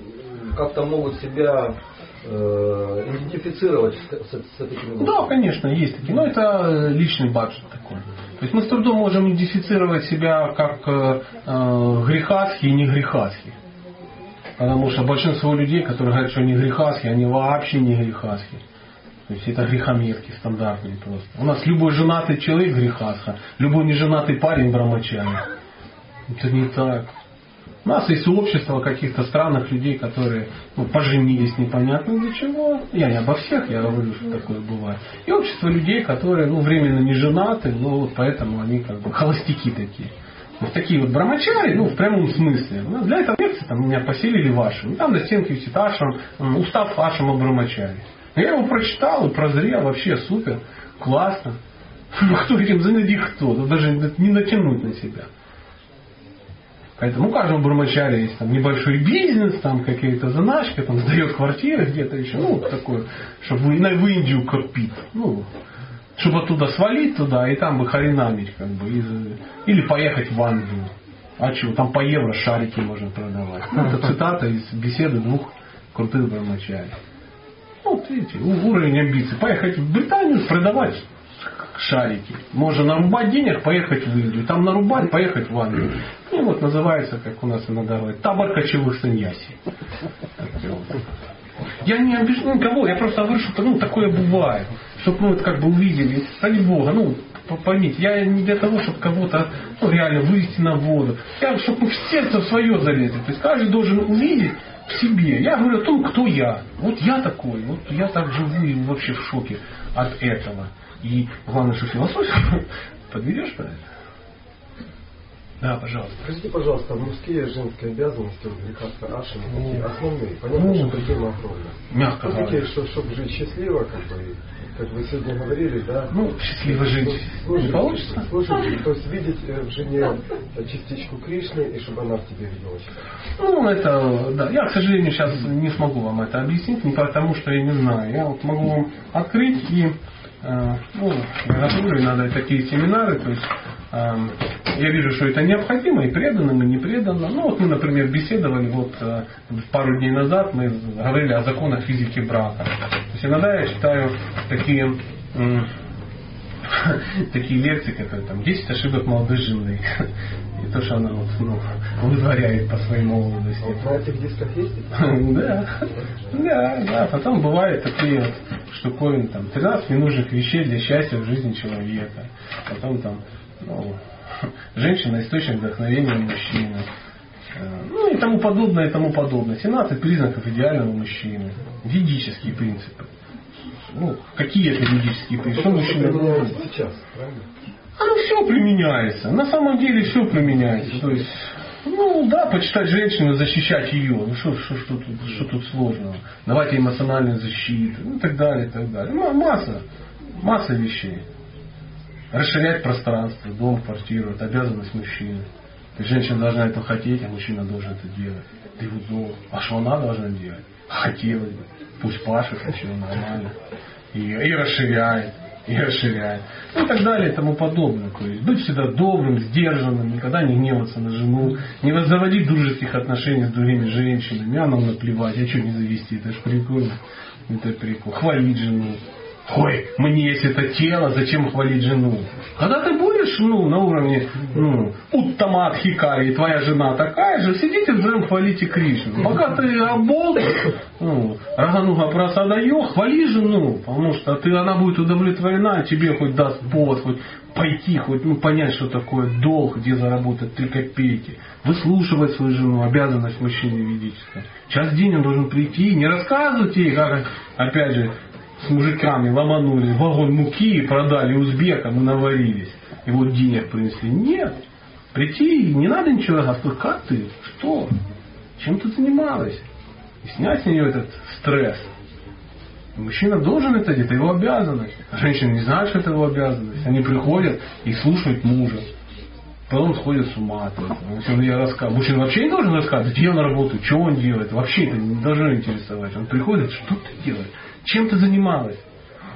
как-то могут себя идентифицировать с, с, с этими Да, конечно, есть такие. Но это личный баджет такой. То есть мы с трудом можем идентифицировать себя как э, э, грехасхи и не грехасхи. Потому что большинство людей, которые говорят, что они грехасхи, они вообще не грехасхи. То есть это грехометки стандартные просто. У нас любой женатый человек грехасха, любой неженатый парень брамачари. Это не так. У нас есть общество каких-то странных людей, которые ну, поженились непонятно для чего. Я не обо всех, я говорю, что такое бывает. И общество людей, которые ну, временно не женаты, но вот поэтому они как бы холостяки такие. Вот такие вот брамачари, ну, в прямом смысле. Ну, для этого лекции там меня поселили в Ашам. Там на стенке висит Ашам, устав Ашама Брамачари. Я его прочитал и прозрел, вообще супер, классно. Ну, кто этим занятий кто? Ну, даже не натянуть на себя. Поэтому у каждого брамачаря есть там небольшой бизнес, там какие-то заначки, там сдает квартиры где-то еще, ну, такое, чтобы в, в Индию копить. Ну, чтобы оттуда свалить туда и там бы харинамить, как бы, из, или поехать в Англию. А что, там по евро шарики можно продавать. Ну, это цитата из беседы двух крутых брамачарей. Вот видите, уровень амбиций. Поехать в Британию, продавать шарики. Можно нарубать денег, поехать в Индию. Там нарубать, поехать в Англию. Ну вот называется, как у нас иногда говорят, табор кочевых саньяси. Я не обижу никого, я просто говорю, что ну, такое бывает чтобы мы вот как бы увидели, ради Бога, ну, поймите, я не для того, чтобы кого-то ну, реально вывести на воду. Я, чтобы в сердце свое залезли. То есть каждый должен увидеть в себе. Я говорю о том, кто я. Вот я такой, вот я так живу и вообще в шоке от этого. И главное, что философию подведешь под это. Да, пожалуйста. Скажите, пожалуйста, мужские и женские обязанности у Викаса Ашина ну, основные? Понятно, ну, что проблема огромная. Мягко говоря. Что, чтобы жить счастливо, как бы, как вы сегодня говорили, да? Ну, счастливо жить слушать, не получится. Слушать, то есть видеть э, в жене частичку Кришны, и чтобы она в тебе видела Ну, это, да. Я, к сожалению, сейчас не смогу вам это объяснить, не потому что я не знаю. Я вот могу вам открыть и э, ну, готовлю иногда такие семинары, то есть э, я вижу, что это необходимо и преданным, и не преданным. Ну вот мы, например, беседовали вот пару дней назад, мы говорили о законах физики брака есть иногда я читаю такие такие лекции, как там 10 ошибок молодой жены. И то, что она вот, ну, вытворяет по своей молодости. Вот на этих дисках есть? Да, да, да. Потом бывают такие вот штуковины, там, 13 ненужных вещей для счастья в жизни человека. Потом там, ну, женщина источник вдохновения мужчины. Э, ну и тому подобное, и тому подобное. 17 признаков идеального мужчины. Ведические принципы. Ну, какие это применяется сейчас, правильно? Оно все применяется. На самом деле все применяется. То есть Ну да, почитать женщину, защищать ее. Ну что, что, что, тут, что тут сложного? Давать ей эмоциональную защиту. Ну так далее, и так далее. Ну, масса, масса вещей. Расширять пространство, дом, квартиру, это обязанность мужчины. Есть женщина должна это хотеть, а мужчина должен это делать. Ты вот долг. А что она должна делать? Хотелось бы. Пусть пашет, а что нормально. И, и расширяет и расширяет. Ну и так далее и тому подобное. То есть быть всегда добрым, сдержанным, никогда не гневаться на жену, не заводить дружеских отношений с другими женщинами, а нам наплевать, а что не завести, это же прикольно. Это прикольно. Хвалить жену. Ой, мне есть это тело, зачем хвалить жену? Когда ты будешь ну, на уровне ну, Уттамат Хикари, и твоя жена такая же, сидите вдвоем хвалите Кришну. Пока ты оболт, ну, Рагануга просадаю, хвали жену, потому что ты, она будет удовлетворена, тебе хоть даст повод, хоть пойти, хоть ну, понять, что такое долг, где заработать три копейки. Выслушивать свою жену, обязанность мужчины ведическая. Час в день он должен прийти, не рассказывать ей, как, опять же, с мужиками ломанули вагон муки продали узбекам и наварились. И вот денег принесли. Нет. Прийти, не надо ничего рассказывать. Как ты? Что? Чем ты занималась? И снять с нее этот стресс. Мужчина должен это делать, это его обязанность. А женщины не знают, что это его обязанность. Они приходят и слушают мужа. Потом сходят с ума от этого. Он я рассказываю. Мужчина вообще не должен рассказывать, где он работает, что он делает. Вообще это не должно интересовать. Он приходит, что ты делаешь? Чем ты занималась?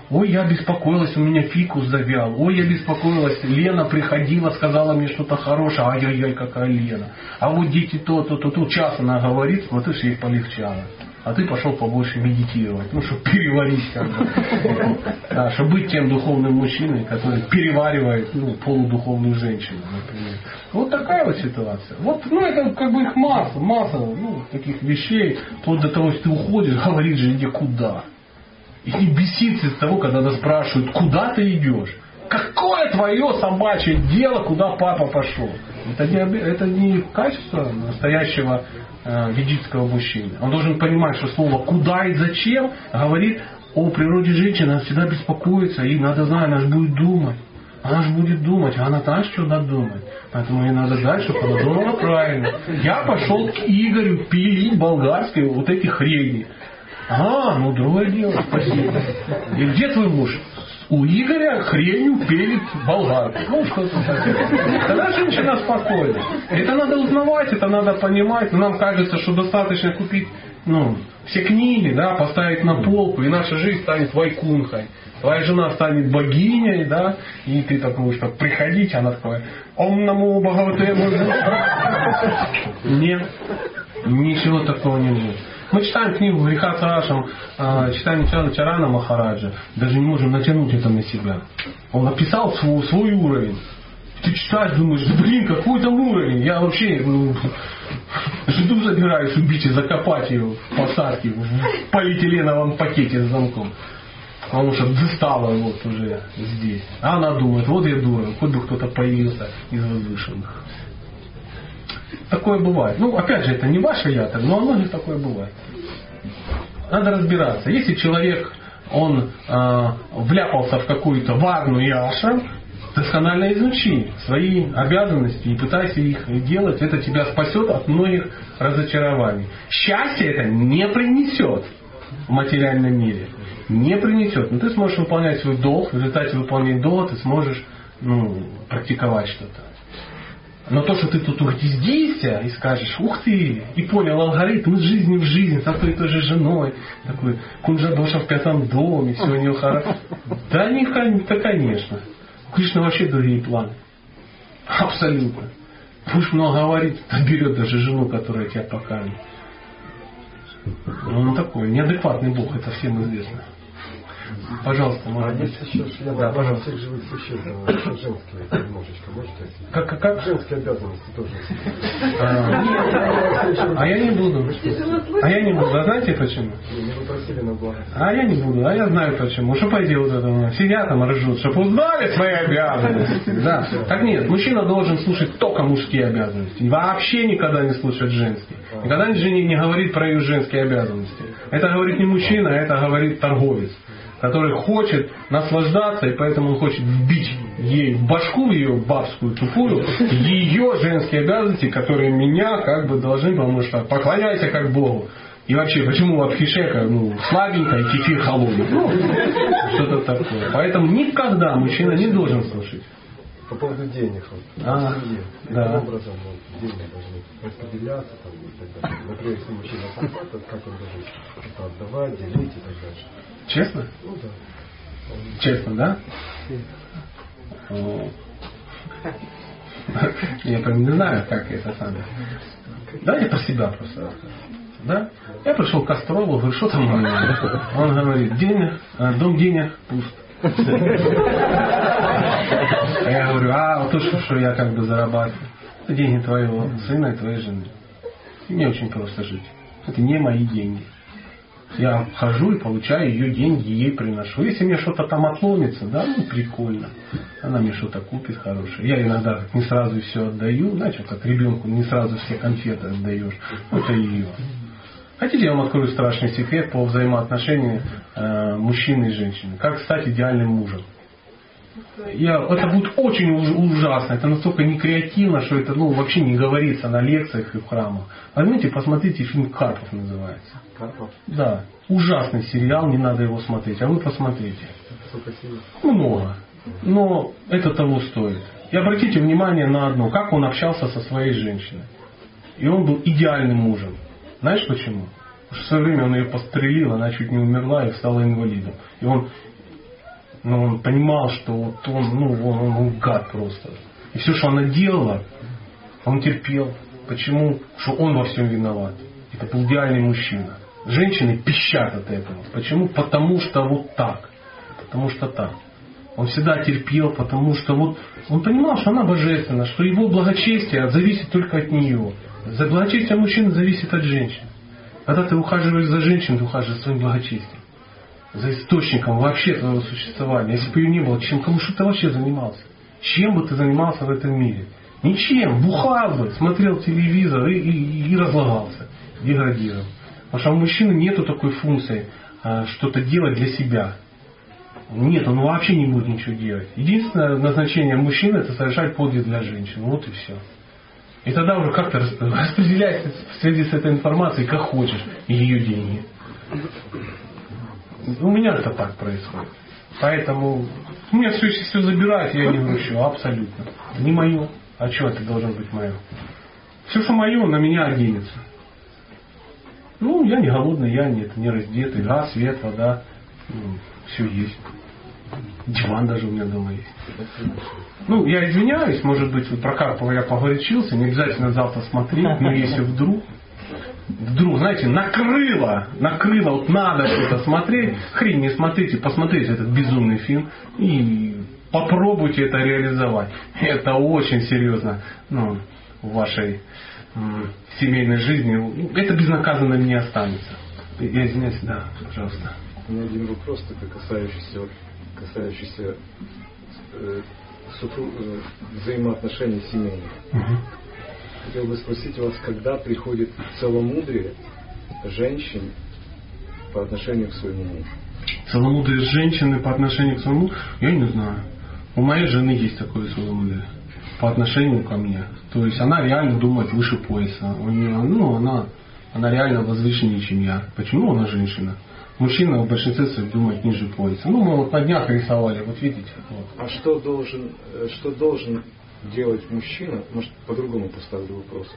Ой, я беспокоилась, у меня фикус завял. Ой, я беспокоилась, Лена приходила, сказала мне что-то хорошее. Ай-яй-яй, какая Лена. А вот дети то, то, то, то. Час она говорит, смотришь, ей полегчало. А ты пошел побольше медитировать, ну, чтобы переварить как бы. Да, чтобы быть тем духовным мужчиной, который переваривает ну, полудуховную женщину, например. Вот такая вот ситуация. Вот, ну, это как бы их масса, масса ну, таких вещей, вплоть до того, что ты уходишь, говоришь же, иди куда. И не бесится из того, когда нас спрашивают, куда ты идешь. Какое твое собачье дело, куда папа пошел? Это не, это не качество настоящего э, ведического мужчины. Он должен понимать, что слово «куда» и «зачем» говорит о природе женщины. Она всегда беспокоится, и надо знать, она же будет думать. Она же будет думать, а она знает, что надо думать. Поэтому ей надо дать, чтобы она думала правильно. Я пошел к Игорю пилить болгарской вот эти хрени. А, ну другое дело, спасибо. И где твой муж? У Игоря хренью пелит болгарку. Ну, что-то такое. Тогда женщина спокойна. Это надо узнавать, это надо понимать. Нам кажется, что достаточно купить ну, все книги, да, поставить на полку, и наша жизнь станет вайкунхой. Твоя жена станет богиней, да, и ты так будешь так приходить, она такая, он наму богатырю. Нет, ничего такого не будет. Мы читаем книгу «Греха Сарашам», читаем Чана Чарана Махараджа, даже не можем натянуть это на себя. Он описал свой, свой уровень. Ты читаешь, думаешь, блин, какой там уровень. Я вообще ну, жду забираюсь убить и закопать ее в посадке в полиэтиленовом пакете с замком. Потому что достала вот уже здесь. А она думает, вот я дура, хоть бы кто-то появился из возвышенных. Такое бывает. Ну, опять же, это не ваше я, но у многих такое бывает. Надо разбираться. Если человек, он э, вляпался в какую-то варну и ашрам, досконально изучи свои обязанности и пытайся их делать. Это тебя спасет от многих разочарований. Счастье это не принесет в материальном мире. Не принесет. Но ты сможешь выполнять свой долг. В результате выполнения долга ты сможешь ну, практиковать что-то. Но то, что ты тут угнездишься и скажешь, ух ты, и понял алгоритм из жизни в жизнь, с одной и той же женой, такой кунжадоша в пятом доме, все у него хорошо. Да, не, да, конечно. У Кришны вообще другие планы. Абсолютно. Будешь много говорить, то берет даже жену, которая тебя покажет. Ну, он такой, неадекватный Бог, это всем известно. Пожалуйста, может а быть. Есть еще член да, пожалуйста. всех живых существ, женские немножечко, можете? Как, как, как? Женские обязанности тоже. А, а я не буду. А я не буду. А знаете почему? Не. А я не буду. А я знаю почему. Что пойди вот это, сидят там ржут, чтобы узнали свои обязанности. Да. Так нет, мужчина должен слушать только мужские обязанности. Вообще никогда не слушать женские. Никогда жене не говорит про ее женские обязанности. Это говорит не мужчина, это говорит торговец. Который хочет наслаждаться, и поэтому он хочет вбить ей в башку, ее бабскую тупую, ее женские обязанности, которые меня как бы должны, потому что поклоняйся как Богу. И вообще, почему от хишека ну, слабенько и кефир холодный? Ну, что-то такое. Поэтому никогда мужчина не должен слушать. По поводу денег. Вот, а, семье. да. Каким образом вот, деньги должны распределяться там, и так далее. Например, если мужчина зарплата, как он должен это отдавать, делить и так дальше. Честно? Ну да. Честно, да? Я прям не знаю, как это самое. Давайте про себя просто. Да? Я пришел к астрологу, говорю, что там у меня? Он говорит, денег, э, дом денег пуст. А я говорю, а вот то, что, что я как бы зарабатываю, это деньги твоего сына и твоей жены. И мне очень просто жить. Это не мои деньги. Я хожу и получаю ее деньги, ей приношу. Если мне что-то там отломится, да, ну прикольно. Она мне что-то купит хорошее. Я иногда не сразу все отдаю, знаете, как ребенку не сразу все конфеты отдаешь. Это ее. Хотите, я вам открою страшный секрет по взаимоотношению э, мужчины и женщины. Как стать идеальным мужем. Я, это будет очень уж, ужасно. Это настолько некреативно, что это ну, вообще не говорится на лекциях и в храмах. Возьмите, посмотрите, фильм «Карпов» называется. Карпов? Да. Ужасный сериал, не надо его смотреть. А вы посмотрите. Много. Но это того стоит. И обратите внимание на одно. Как он общался со своей женщиной. И он был идеальным мужем. Знаешь почему? Потому что в свое время он ее пострелил, она чуть не умерла и стала инвалидом. И он, ну, он понимал, что вот он, ну, он, он, он гад просто. И все, что она делала, он терпел. Почему? Что он во всем виноват. Это был идеальный мужчина. Женщины пищат от этого. Почему? Потому что вот так. Потому что так. Он всегда терпел, потому что вот он понимал, что она божественна, что его благочестие зависит только от нее. За благочестие мужчины зависит от женщин. Когда ты ухаживаешь за женщиной, ты ухаживаешь за своим благочестием. За источником вообще твоего существования. Если бы ее не было, чем, кому что ты вообще занимался? Чем бы ты занимался в этом мире? Ничем. Бухал бы, смотрел телевизор и, и, и разлагался. Деградировал. Потому что у мужчины нету такой функции а, что-то делать для себя. Нет, он вообще не будет ничего делать. Единственное назначение мужчины это совершать подвиг для женщин. Вот и все. И тогда уже как-то распределяйся в связи с этой информацией, как хочешь, ее деньги. У меня это так происходит. Поэтому у меня все, все забирать, я не вручу, абсолютно. Не мое. А что это должно быть мое? Все, что мое, на меня оденется. Ну, я не голодный, я нет, не раздетый. Газ, свет, вода. Ну, все есть. Диван даже у меня дома есть. Ну, я извиняюсь, может быть, про Карпова я погорячился, не обязательно завтра смотреть, но если вдруг, вдруг, знаете, накрыло, накрыло, вот надо что-то смотреть, хрень не смотрите, посмотрите этот безумный фильм и попробуйте это реализовать. Это очень серьезно ну, в вашей м, семейной жизни. Это безнаказанно не останется. Я извиняюсь, да, пожалуйста. У меня один вопрос, только касающийся, касающийся э, супруг, э, взаимоотношений семейных. Угу. Хотел бы спросить вас, когда приходит целомудрие женщин по отношению к своему мужу? Целомудрие женщины по отношению к своему, я не знаю. У моей жены есть такое целомудрие по отношению ко мне. То есть она реально думает выше пояса. У нее, ну, она, она реально возвышеннее, чем я. Почему она женщина? Мужчина в большинстве своих думает ниже пояса. Ну, мы вот на днях рисовали, вот видите. Вот. А что должен, э, что должен делать мужчина, может, по-другому поставлю вопрос,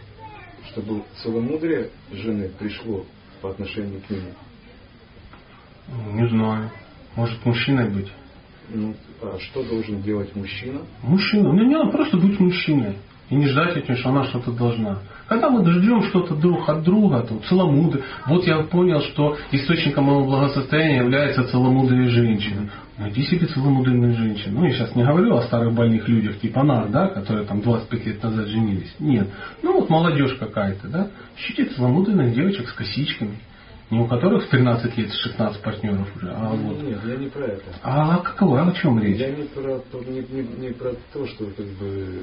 чтобы целомудрие жены пришло по отношению к нему? Не знаю. Может мужчиной быть? Ну, а что должен делать мужчина? Мужчина. Мне не надо просто быть мужчиной. И не ждать от нее, что она что-то должна. Когда мы ждем что-то друг от друга, то целомудрие. Вот я понял, что источником моего благосостояния является целомудрие женщины. Найди себе целомудренную женщину. Ну, я сейчас не говорю о старых больных людях, типа нас, да, которые там 25 лет назад женились. Нет. Ну, вот молодежь какая-то, да. Ищите целомудренных девочек с косичками. Не у которых в 13 лет 16 партнеров уже, а вот. Нет, я не про это. А какого? А о чем речь? Я не про, не, не, не про то, что как бы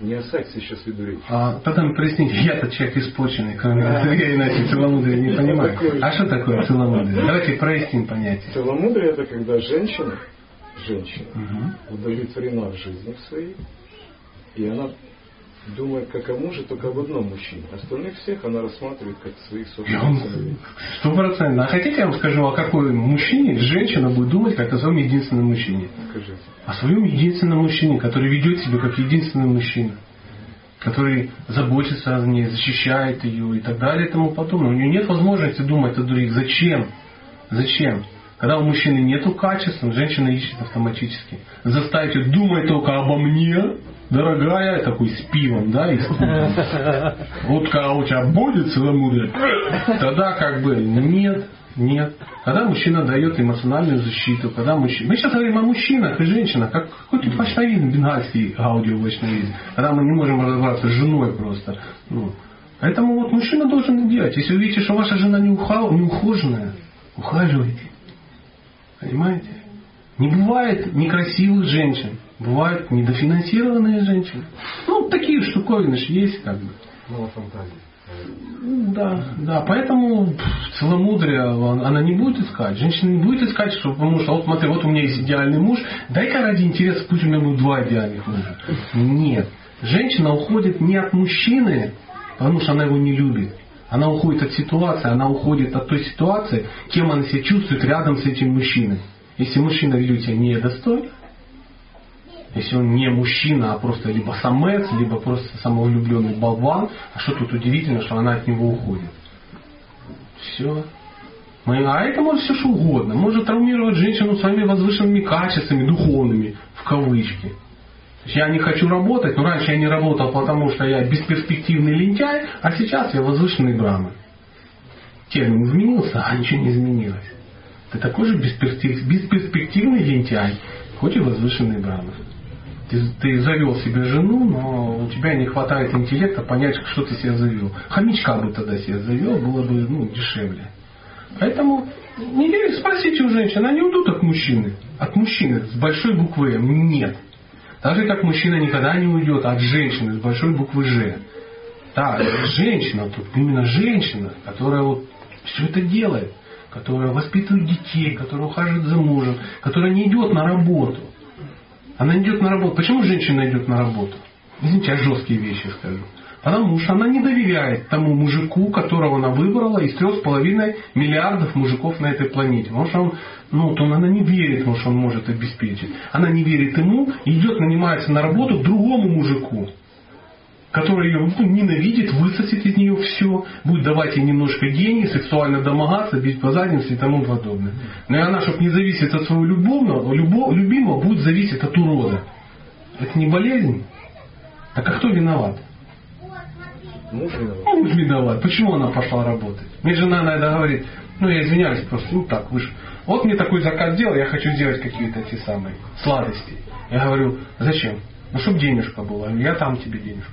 не о сексе сейчас веду речь. А, тогда мне проясните, я-то человек испорченный, кроме я иначе целомудрие не понимаю. А что такое целомудрие? Давайте проясним понятие. Целомудрие это когда женщина, женщина Угу. удовлетворена в жизни своей, и она думает как о муже только об одном мужчине. Остальных всех она рассматривает как своих собственных сыновей. стопроцентно. А хотите, я вам скажу, о какой мужчине женщина будет думать, как о своем единственном мужчине? Скажите. О своем единственном мужчине, который ведет себя как единственный мужчина. Который заботится о ней, защищает ее и так далее и тому подобное. У нее нет возможности думать о других. Зачем? Зачем? Когда у мужчины нет качеств, женщина ищет автоматически. Заставить ее думать только обо мне, дорогая, такой с пивом, да, и с. Вот когда у тебя будет целомудрие, тогда как бы нет, нет. Когда мужчина дает эмоциональную защиту, когда мужчина... Мы сейчас говорим о мужчинах и женщинах, как какой-то вайшнавизм, бенгальский аудио вайшнавизм, когда мы не можем разобраться с женой просто. Ну, поэтому вот мужчина должен делать. Если вы видите, что ваша жена не, уха... не ухоженная, ухаживайте. Понимаете? Не бывает некрасивых женщин, бывают недофинансированные женщины. Ну, такие штуковины же есть как бы. Мало фантазии. Да, да, поэтому целомудрие он- она не будет искать. Женщина не будет искать, что, потому что вот смотри, вот у меня есть идеальный муж, дай-ка ради интереса пусть у меня будет два идеальных мужа. Нет. Женщина уходит не от мужчины, потому что она его не любит. Она уходит от ситуации, она уходит от той ситуации, кем она себя чувствует рядом с этим мужчиной. Если мужчина ведет себя недостойно, если он не мужчина, а просто либо самец, либо просто самовлюбленный болван, а что тут удивительно, что она от него уходит? Все. А это может все что угодно. Может травмировать женщину своими возвышенными качествами, духовными, в кавычки. Я не хочу работать, но раньше я не работал, потому что я бесперспективный лентяй, а сейчас я возвышенный браман. Термин изменился, а ничего не изменилось. Ты такой же бесперспектив- бесперспективный лентяй, хоть и возвышенный браман. Ты, ты завел себе жену, но у тебя не хватает интеллекта понять, что ты себе завел. Хомячка бы тогда себе завел, было бы ну, дешевле. Поэтому не верите, спросите у женщин, они уйдут от мужчины. От мужчины с большой буквы М нет. Так же, как мужчина никогда не уйдет от женщины с большой буквы Ж. Да, женщина, тут именно женщина, которая вот все это делает, которая воспитывает детей, которая ухаживает за мужем, которая не идет на работу. Она идет на работу. Почему женщина идет на работу? Извините, я жесткие вещи скажу. Потому что она не доверяет тому мужику, которого она выбрала из трех с половиной миллиардов мужиков на этой планете. Потому что он, ну, то она не верит, потому что он может обеспечить. Она не верит ему идет, нанимается на работу другому мужику, который ее ну, ненавидит, высосет из нее все, будет давать ей немножко денег, сексуально домогаться, бить по заднице и тому подобное. Но и она, чтобы не зависеть от своего любовного, любо, любимого, будет зависеть от урода. Это не болезнь? Так а кто виноват? Муж виноват. Ну, муж виноват. Почему она пошла работать? Мне жена иногда говорит, ну я извиняюсь просто, ну так, вы ж- Вот мне такой заказ сделал, я хочу сделать какие-то те самые сладости. Я говорю, зачем? Ну, чтобы денежка была. Я там тебе денежку.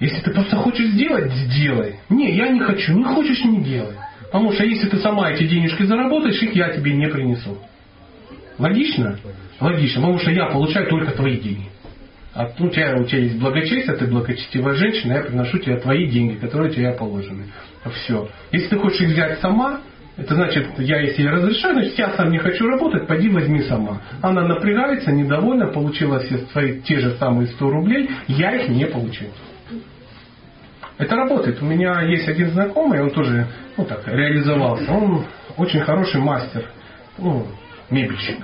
Если ты просто хочешь сделать, сделай. Не, я не хочу. Не хочешь, не делай. Потому что если ты сама эти денежки заработаешь, их я тебе не принесу. Логично? Логично. Потому что я получаю только твои деньги. А у тебя, у тебя есть благочестие, ты благочестивая женщина, я приношу тебе твои деньги, которые тебе положены. Все. Если ты хочешь их взять сама, это значит, я если я разрешаю, значит, я сам не хочу работать, пойди возьми сама. Она напрягается, недовольна, получила все свои те же самые 100 рублей, я их не получил. Это работает. У меня есть один знакомый, он тоже ну, так, реализовался. Он очень хороший мастер, ну, мебельщик.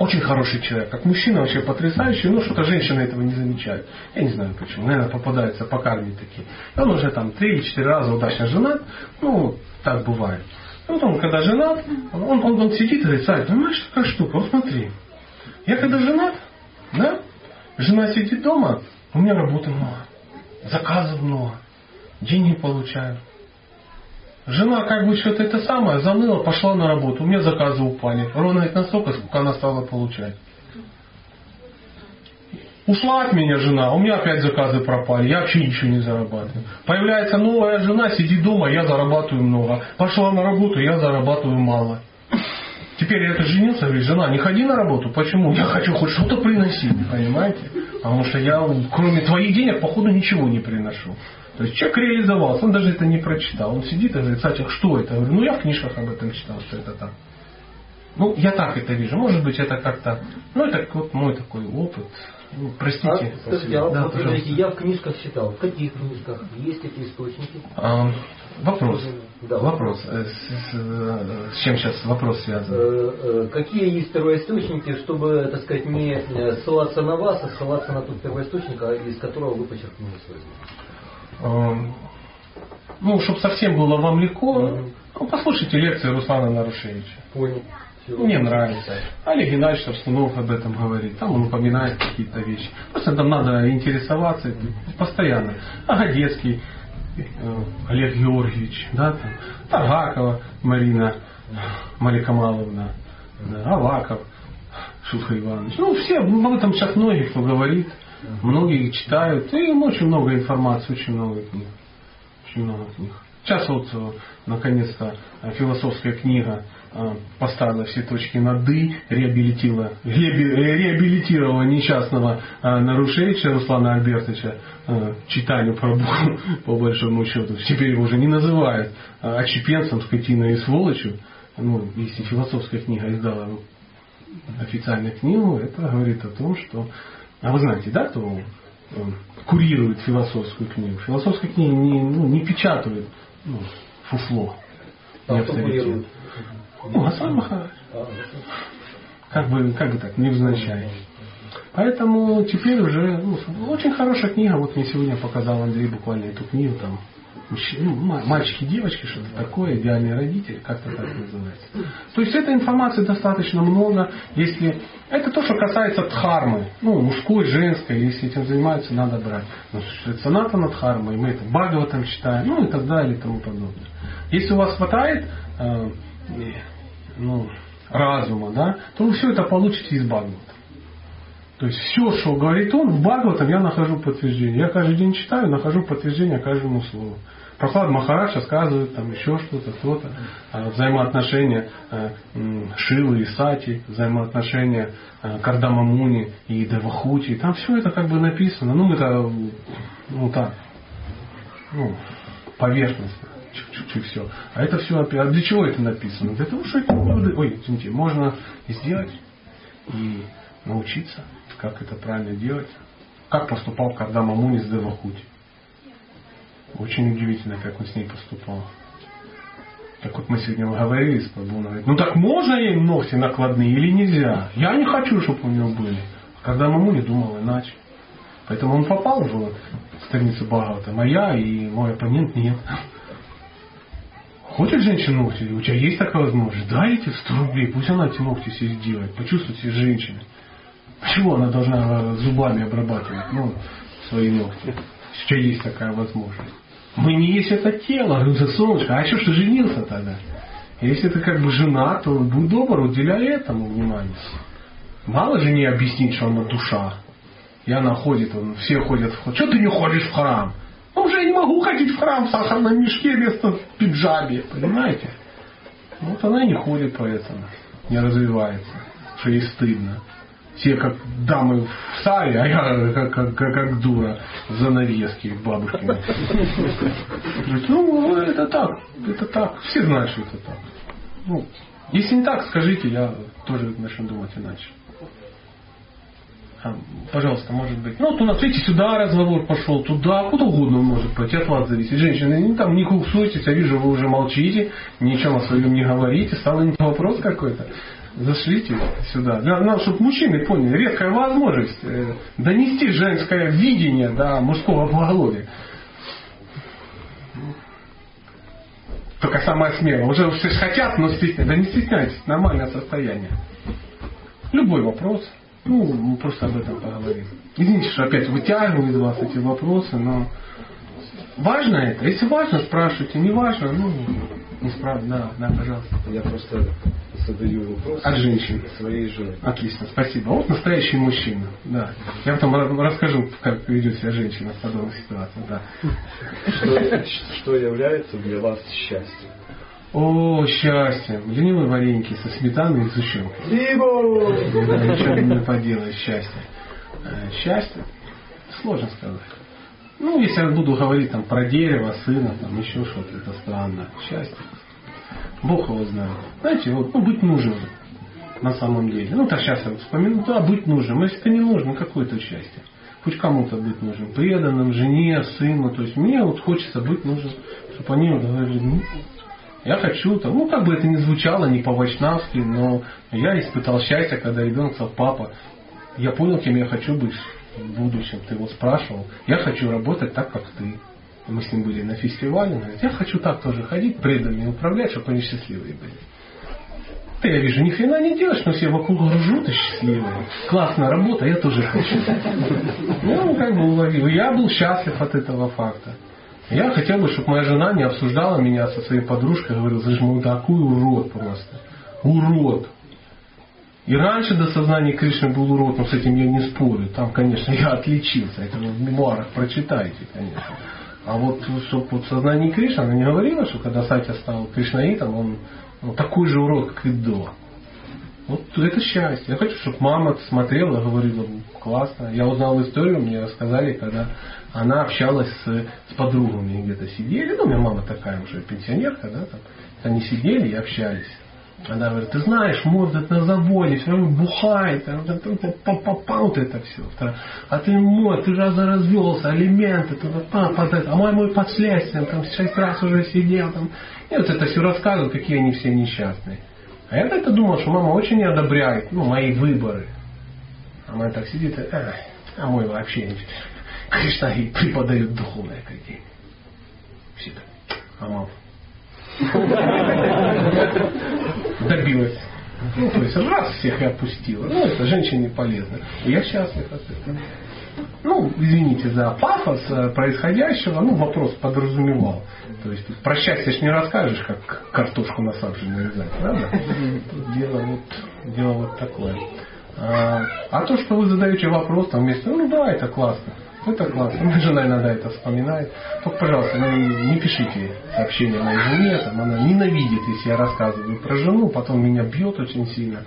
Очень хороший человек. Как мужчина вообще потрясающий, но что-то женщины этого не замечают. Я не знаю почему. Наверное, попадаются по карме такие. И он уже там три или четыре раза удачно женат. Ну, так бывает. И вот он, когда женат, он, он, он сидит и говорит, Сань, понимаешь, какая штука? Вот смотри. Я когда женат, да, жена сидит дома, у меня работы много, заказов много, деньги получаю. Жена как бы что-то это самое, заныла, пошла на работу, у меня заказы упали. Ровно это настолько, сколько она стала получать. Ушла от меня жена, у меня опять заказы пропали, я вообще ничего не зарабатываю. Появляется новая жена, сидит дома, я зарабатываю много. Пошла на работу, я зарабатываю мало. Теперь я это женился, говорит, жена, не ходи на работу. Почему? Я хочу хоть что-то приносить, понимаете? Потому что я, кроме твоих денег, походу, ничего не приношу. То есть человек реализовался, он даже это не прочитал. Он сидит и говорит, Сатик, что это? Я говорю, ну я в книжках об этом читал, что это так. Ну, я так это вижу. Может быть, это как-то... Ну, это вот мой такой опыт. Ну, простите. А, скажите, а Да, вот пожалуйста. я в книжках читал. В каких книжках? Есть эти источники? А, вопрос. Да, вопрос. Э, С, с- э, с чем сейчас вопрос связан? Э, Какие есть первоисточники, чтобы, так сказать, не ссылаться на вас, а ссылаться на тот первоисточник, а из которого вы почерпнули свою знание? Эм, Ну, чтобы совсем было вам легко, ну, послушайте лекции Руслана Нарушевича. Понял. Мне нравится. Олег Геннадьевич Арстунов об этом говорит. Там он упоминает какие-то вещи. Просто там надо интересоваться постоянно. Агадецкий Олег Георгиевич, да, там, Таргакова Марина Маликамаловна, да, Аваков Шутха Иванович. Ну, все, об этом сейчас многие кто говорит, многие читают. И очень много информации, очень много книг. Очень много книг. Сейчас вот, э, наконец-то, э, философская книга э, поставила все точки над «и», реабилитировала, реаби- э, реабилитировала несчастного э, Нарушевича Руслана Альбертовича э, читанию про Бога, по большому счету. Теперь его уже не называют э, отщепенцем, скотиной и сволочью. Ну, если философская книга издала ну, официальную книгу, это говорит о том, что... А вы знаете, да, кто э, курирует философскую книгу? Философская книга не, ну, не печатают ну, фуфло. А кто авторитет. курирует? Ну, Гасан Махарадж. Как бы, как бы так, невзначай. Поэтому теперь уже ну, очень хорошая книга. Вот мне сегодня показал Андрей буквально эту книгу там. ну, ма- мальчики, девочки, что-то такое, идеальные родители, как-то так называется. То есть этой информации достаточно много, если это то, что касается дхармы, ну, мужской, женской, если этим занимаются, надо брать. Что это санатана дхарма, и мы это Бхагаватам читаем, ну и так далее и тому подобное. Если у вас хватает э, э, ну, разума, да, то вы все это получите из Бхагавата. То есть все, что говорит он, в Бхагаватам я нахожу подтверждение. Я каждый день читаю, нахожу подтверждение каждому слову. Прохлад Махарадж рассказывает там еще что-то, то-то. А, Взаимоотношения э, Шивы и Сати, взаимоотношения э, Кардама Муни и Девахути. Там все это как бы написано. Ну, это ну так, ну, поверхностно. Чуть-чуть все. А это все опять. А для чего это написано? Для того, что эти выводы, ой, извините, можно сделать и научиться, как это правильно делать. Как поступал Кардама Муни с Девахути. Очень удивительно, как он с ней поступал. Как вот мы сегодня говорили с Прабху, он говорит, ну так можно ей ногти накладные или нельзя? Я не хочу, чтобы у него были. А когда Мамуни думал иначе. Поэтому он попал в страницу Бхагавата, моя и мой оппонент нет. Хочет женщина ногти? У тебя есть такая возможность? Дай эти 100 рублей, пусть она эти ногти себе сделает. Почувствуй себя женщиной. Почему она должна зубами обрабатывать ну, свои ногти? У тебя есть такая возможность. Мы не есть это тело, за солнышко. А что ж ты женился тогда? Если ты как бы жена, то будь добр, уделяй этому внимание. Мало же не объяснить, что она душа. И она ходит, он, все ходят в храм. Что ты не ходишь в храм? Уже не могу ходить в храм в сахарном мешке вместо пиджаби. Понимаете? Вот она и не ходит поэтому. Не развивается. Что ей стыдно. Все как дамы в саре, а я как, как, как, как дура в занавеске бабушкина. Ну, это так, это так. Все знают, что это так. Ну, если не так, скажите, я тоже начну думать иначе. А, пожалуйста, может быть. Ну, вот у нас, видите, сюда разговор пошел, туда, куда угодно может пойти, от вас зависит. Женщины, не, там не куксуйтесь, я вижу, вы уже молчите, ничего о своем не говорите, стал вопрос какой-то. Зашлите сюда. Для, нам, чтобы мужчины поняли, редкая возможность э, донести женское видение до мужского поголовья. Только самое смелое. Уже все хотят, но стесняются. Да не стесняйтесь, нормальное состояние. Любой вопрос. Ну, мы просто об этом поговорим. Извините, что опять вытягиваю из вас эти вопросы, но важно это. Если важно, спрашивайте. Не важно, ну, не спрашивайте. Да, да, пожалуйста. Я просто задаю вопрос От женщин. своей жене. Отлично, спасибо. Вот настоящий мужчина. Да. Я потом ра- расскажу, как ведет себя женщина в подобных ситуациях. Да. Что, что является для вас счастьем? О, счастье. Ленивые вареники со сметаной и! Да, ничего не поделаешь, счастье. Э, Счастье? Сложно сказать. Ну, если я буду говорить там про дерево, сына, там еще что-то, это странно. Счастье. Бог его знает. Знаете, вот, ну, быть нужен на самом деле. Ну, так сейчас я вот вспомину, да, быть нужным. Если это не нужно, какое то счастье? Хоть кому-то быть нужен. Преданным, жене, сыну. То есть мне вот хочется быть нужен, чтобы они говорили, ну, я хочу, там, ну как бы это ни звучало, не по-вайшнавски, но я испытал счастье, когда ребенок сказал, папа, я понял, кем я хочу быть в будущем. Ты его спрашивал. Я хочу работать так, как ты. Мы с ним были на фестивале. Он говорит, я хочу так тоже ходить, преданными управлять, чтобы они счастливые были. Ты, я вижу, ни хрена не делаешь, но все вокруг ржут и счастливые. Классная работа, я тоже хочу. Ну, как бы уловил. Я был счастлив от этого факта. Я хотел бы, чтобы моя жена не обсуждала меня со своей подружкой, говорила, слышь, мой такой урод просто. Урод. И раньше до сознания Кришны был урод, но с этим я не спорю. Там, конечно, я отличился. Это вы в мемуарах прочитайте, конечно. А вот, чтобы вот в сознании Кришны, она не говорила, что когда Сатя стал Кришнаитом, он ну, такой же урод, как и до. Вот это счастье. Я хочу, чтобы мама смотрела, говорила, классно. Я узнал историю, мне рассказали, когда она общалась с, с подругами, где-то сидели. Ну, у меня мама такая уже пенсионерка, да, там. Они сидели и общались. Она говорит, ты знаешь, может на заводе все равно бухает, пам, вот это все. А ты мой, ты же развелся, алименты, пам, это. а мой мой под там шесть раз уже сидел. Там. И вот это все рассказывают, какие они все несчастные. А я так-то думал, что мама очень не одобряет ну, мои выборы. А мама так сидит, а, а мой вообще не Кришна ей преподает духовное академия. Все так. А мама добилась. Ну, то есть раз всех и опустила. Ну, это женщине полезно. Я счастлив от этого. Ну, извините за пафос э, происходящего, ну, вопрос подразумевал. То есть про счастье ж не расскажешь, как картошку на сабже нарезать, правда? Дело вот, дело вот такое. А, а то, что вы задаете вопрос там вместе, ну да, это классно. Это классно. Моя жена иногда это вспоминает. Только, пожалуйста, не, не пишите сообщения моей жене. Там, она ненавидит, если я рассказываю про жену, потом меня бьет очень сильно.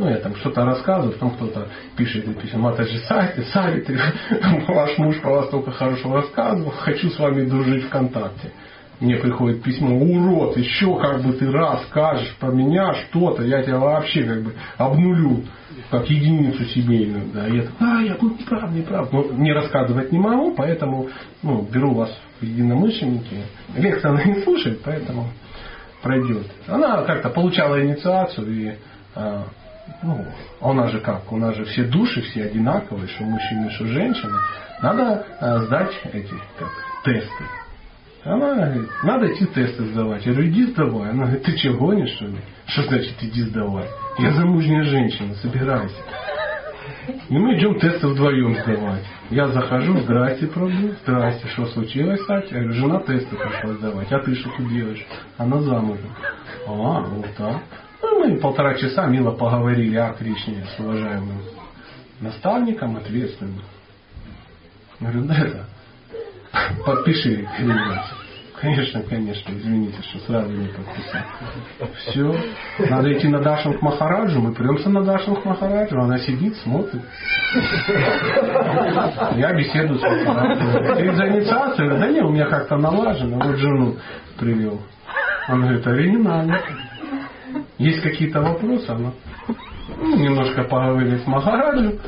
Ну, я там что-то рассказываю, потом кто-то пишет пишет, это же Сати, Сати, ваш муж про вас только хорошо рассказывал, хочу с вами дружить ВКонтакте. Мне приходит письмо, урод, еще как бы ты раз скажешь про меня что-то, я тебя вообще как бы обнулю, как единицу семейную. Да. Я такой, а, я был неправ, неправ. Но не рассказывать не могу, поэтому ну, беру вас в единомышленники. Лекция она не слушает, поэтому пройдет. Она как-то получала инициацию и а, ну, а у нас же как, у нас же все души все одинаковые, что мужчины, что женщины. Надо а, сдать эти как, тесты. Она говорит, надо идти тесты сдавать. Я говорю, иди сдавай. Она говорит, ты что, гонишь, что ли? Что значит иди сдавай? Я замужняя женщина, собирайся. И мы идем тесты вдвоем сдавать. Я захожу, здрасте, пробую, здрасте, что случилось, Сатя? Я говорю, жена тесты пошла сдавать, а ты что тут делаешь? Она замужем. А, вот так. Мы полтора часа мило поговорили о Кришне с уважаемым наставником, ответственным. Говорю, да это, подпиши. Конечно, конечно, извините, что сразу не подписал. Все. Надо идти на Дашин к Махараджу. Мы придемся на Дашин к Махараджу. Она сидит, смотрит. Я беседую с Махараджем. Ты за инициацию? Да не, у меня как-то налажено. Вот жену привел. Он говорит, оригинально. Есть какие-то вопросы? Она ну, немножко поговорили с Махараджем.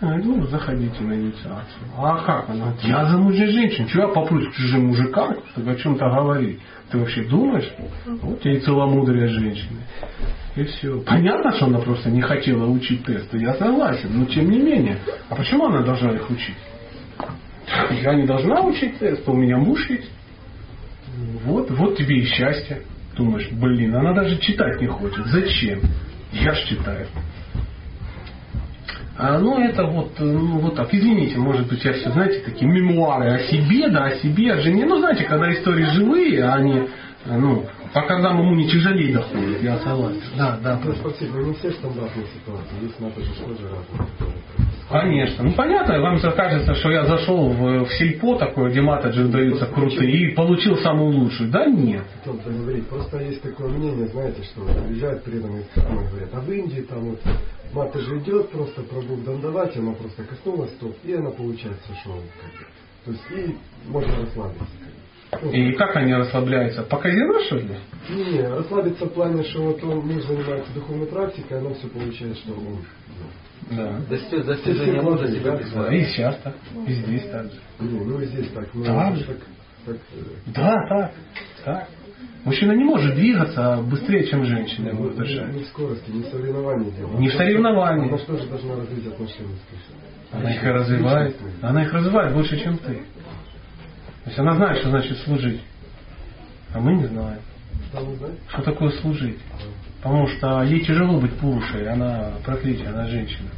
Ну, заходите на инициацию. А как? Она я замужняя женщина. Чего я попрусь к чужим мужикам, чтобы о чем-то говорить? Ты вообще думаешь? Вот тебе и целомудрие женщины. И все. Понятно, что она просто не хотела учить тесты. Я согласен. Но тем не менее. А почему она должна их учить? Я не должна учить тесты. У меня муж есть. Вот, вот тебе и счастье. Думаешь, блин, она даже читать не хочет. Зачем? Я ж читаю. А, ну, это вот, ну, вот так. Извините, может быть, я все, знаете, такие мемуары о себе, да, о себе, о жене. Ну, знаете, когда истории живые, а они ну, по годам ему не тяжелее доходит, я согласен. Да, да. Ну, спасибо. Ну, не все стандартные ситуации. Есть надо же тоже разные. Конечно. Ну понятно, вам же кажется, что я зашел в, в сельпо такое, где матаджи даются крутые, и получил самую лучшую. Да нет. О том говорить. Просто есть такое мнение, знаете, что приезжают преданные страны, говорят, а в Индии там вот мата же идет, просто пробух дандавать, она просто коснулась стоп, и она получается шоу. Как бы. То есть и можно расслабиться. И как они расслабляются? По казино, что ли? Не, не, расслабиться в плане, что вот он муж занимается духовной практикой, она все получает, что он. Ну, Да. Дости- Достижение мужа себя присваивает. и сейчас так, и здесь так же. Не, ну и здесь так, ну, Да. это ж так, так, э, Да, так, так. Мужчина не может двигаться быстрее, чем женщина его не, душа. не в скорости, не в соревновании дело. Не в соревновании. Она что же должна развить отношения с Кришной? Она их и развивает. Она их развивает больше, чем ты. То есть она знает, что значит служить. А мы не знаем. Знаете? Что такое служить? Потому что ей тяжело быть пурушей, она проклятие, она женщина.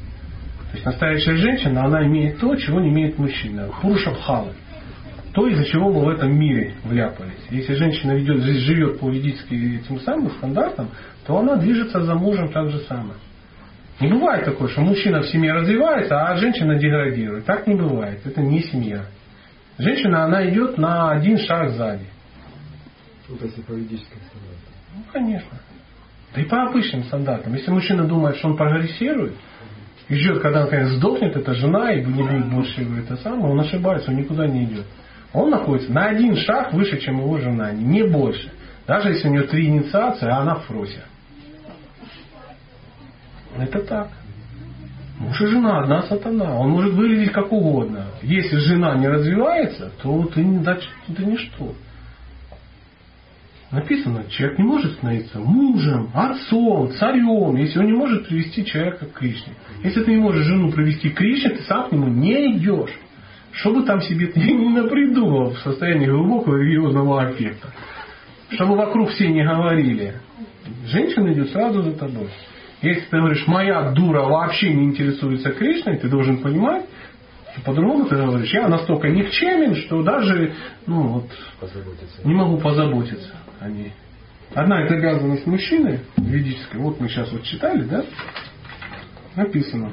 То есть настоящая женщина, она имеет то, чего не имеет мужчина. Пуруша бхалы. То, из-за чего мы в этом мире вляпались. Если женщина ведет, живет по ведическим этим самым стандартам, то она движется за мужем так же самое. Не бывает такое, что мужчина в семье развивается, а женщина деградирует. Так не бывает. Это не семья. Женщина, она идет на один шаг сзади. Вот если по ведическим стандартам. Ну, конечно. Да и по обычным стандартам. Если мужчина думает, что он прогрессирует, и ждет, когда наконец сдохнет эта жена и не будет больше его это самое, он ошибается, он никуда не идет. Он находится на один шаг выше, чем его жена, не больше. Даже если у нее три инициации, а она в фросе. Это так. Муж и жена, одна сатана. Он может выглядеть как угодно. Если жена не развивается, то ты, ты ничто. Написано, человек не может становиться мужем, отцом, царем, если он не может привести человека к Кришне. Если ты не можешь жену привести к Кришне, ты сам к нему не идешь. Что бы там себе ты не напридумал в состоянии глубокого религиозного аффекта. Чтобы вокруг все не говорили. Женщина идет сразу за тобой. Если ты говоришь, моя дура вообще не интересуется Кришной, ты должен понимать, по-другому ты говоришь, я настолько никчемен, что даже ну, вот, не могу позаботиться о ней. Одна из обязанностей мужчины ведической, вот мы сейчас вот читали, да, написано,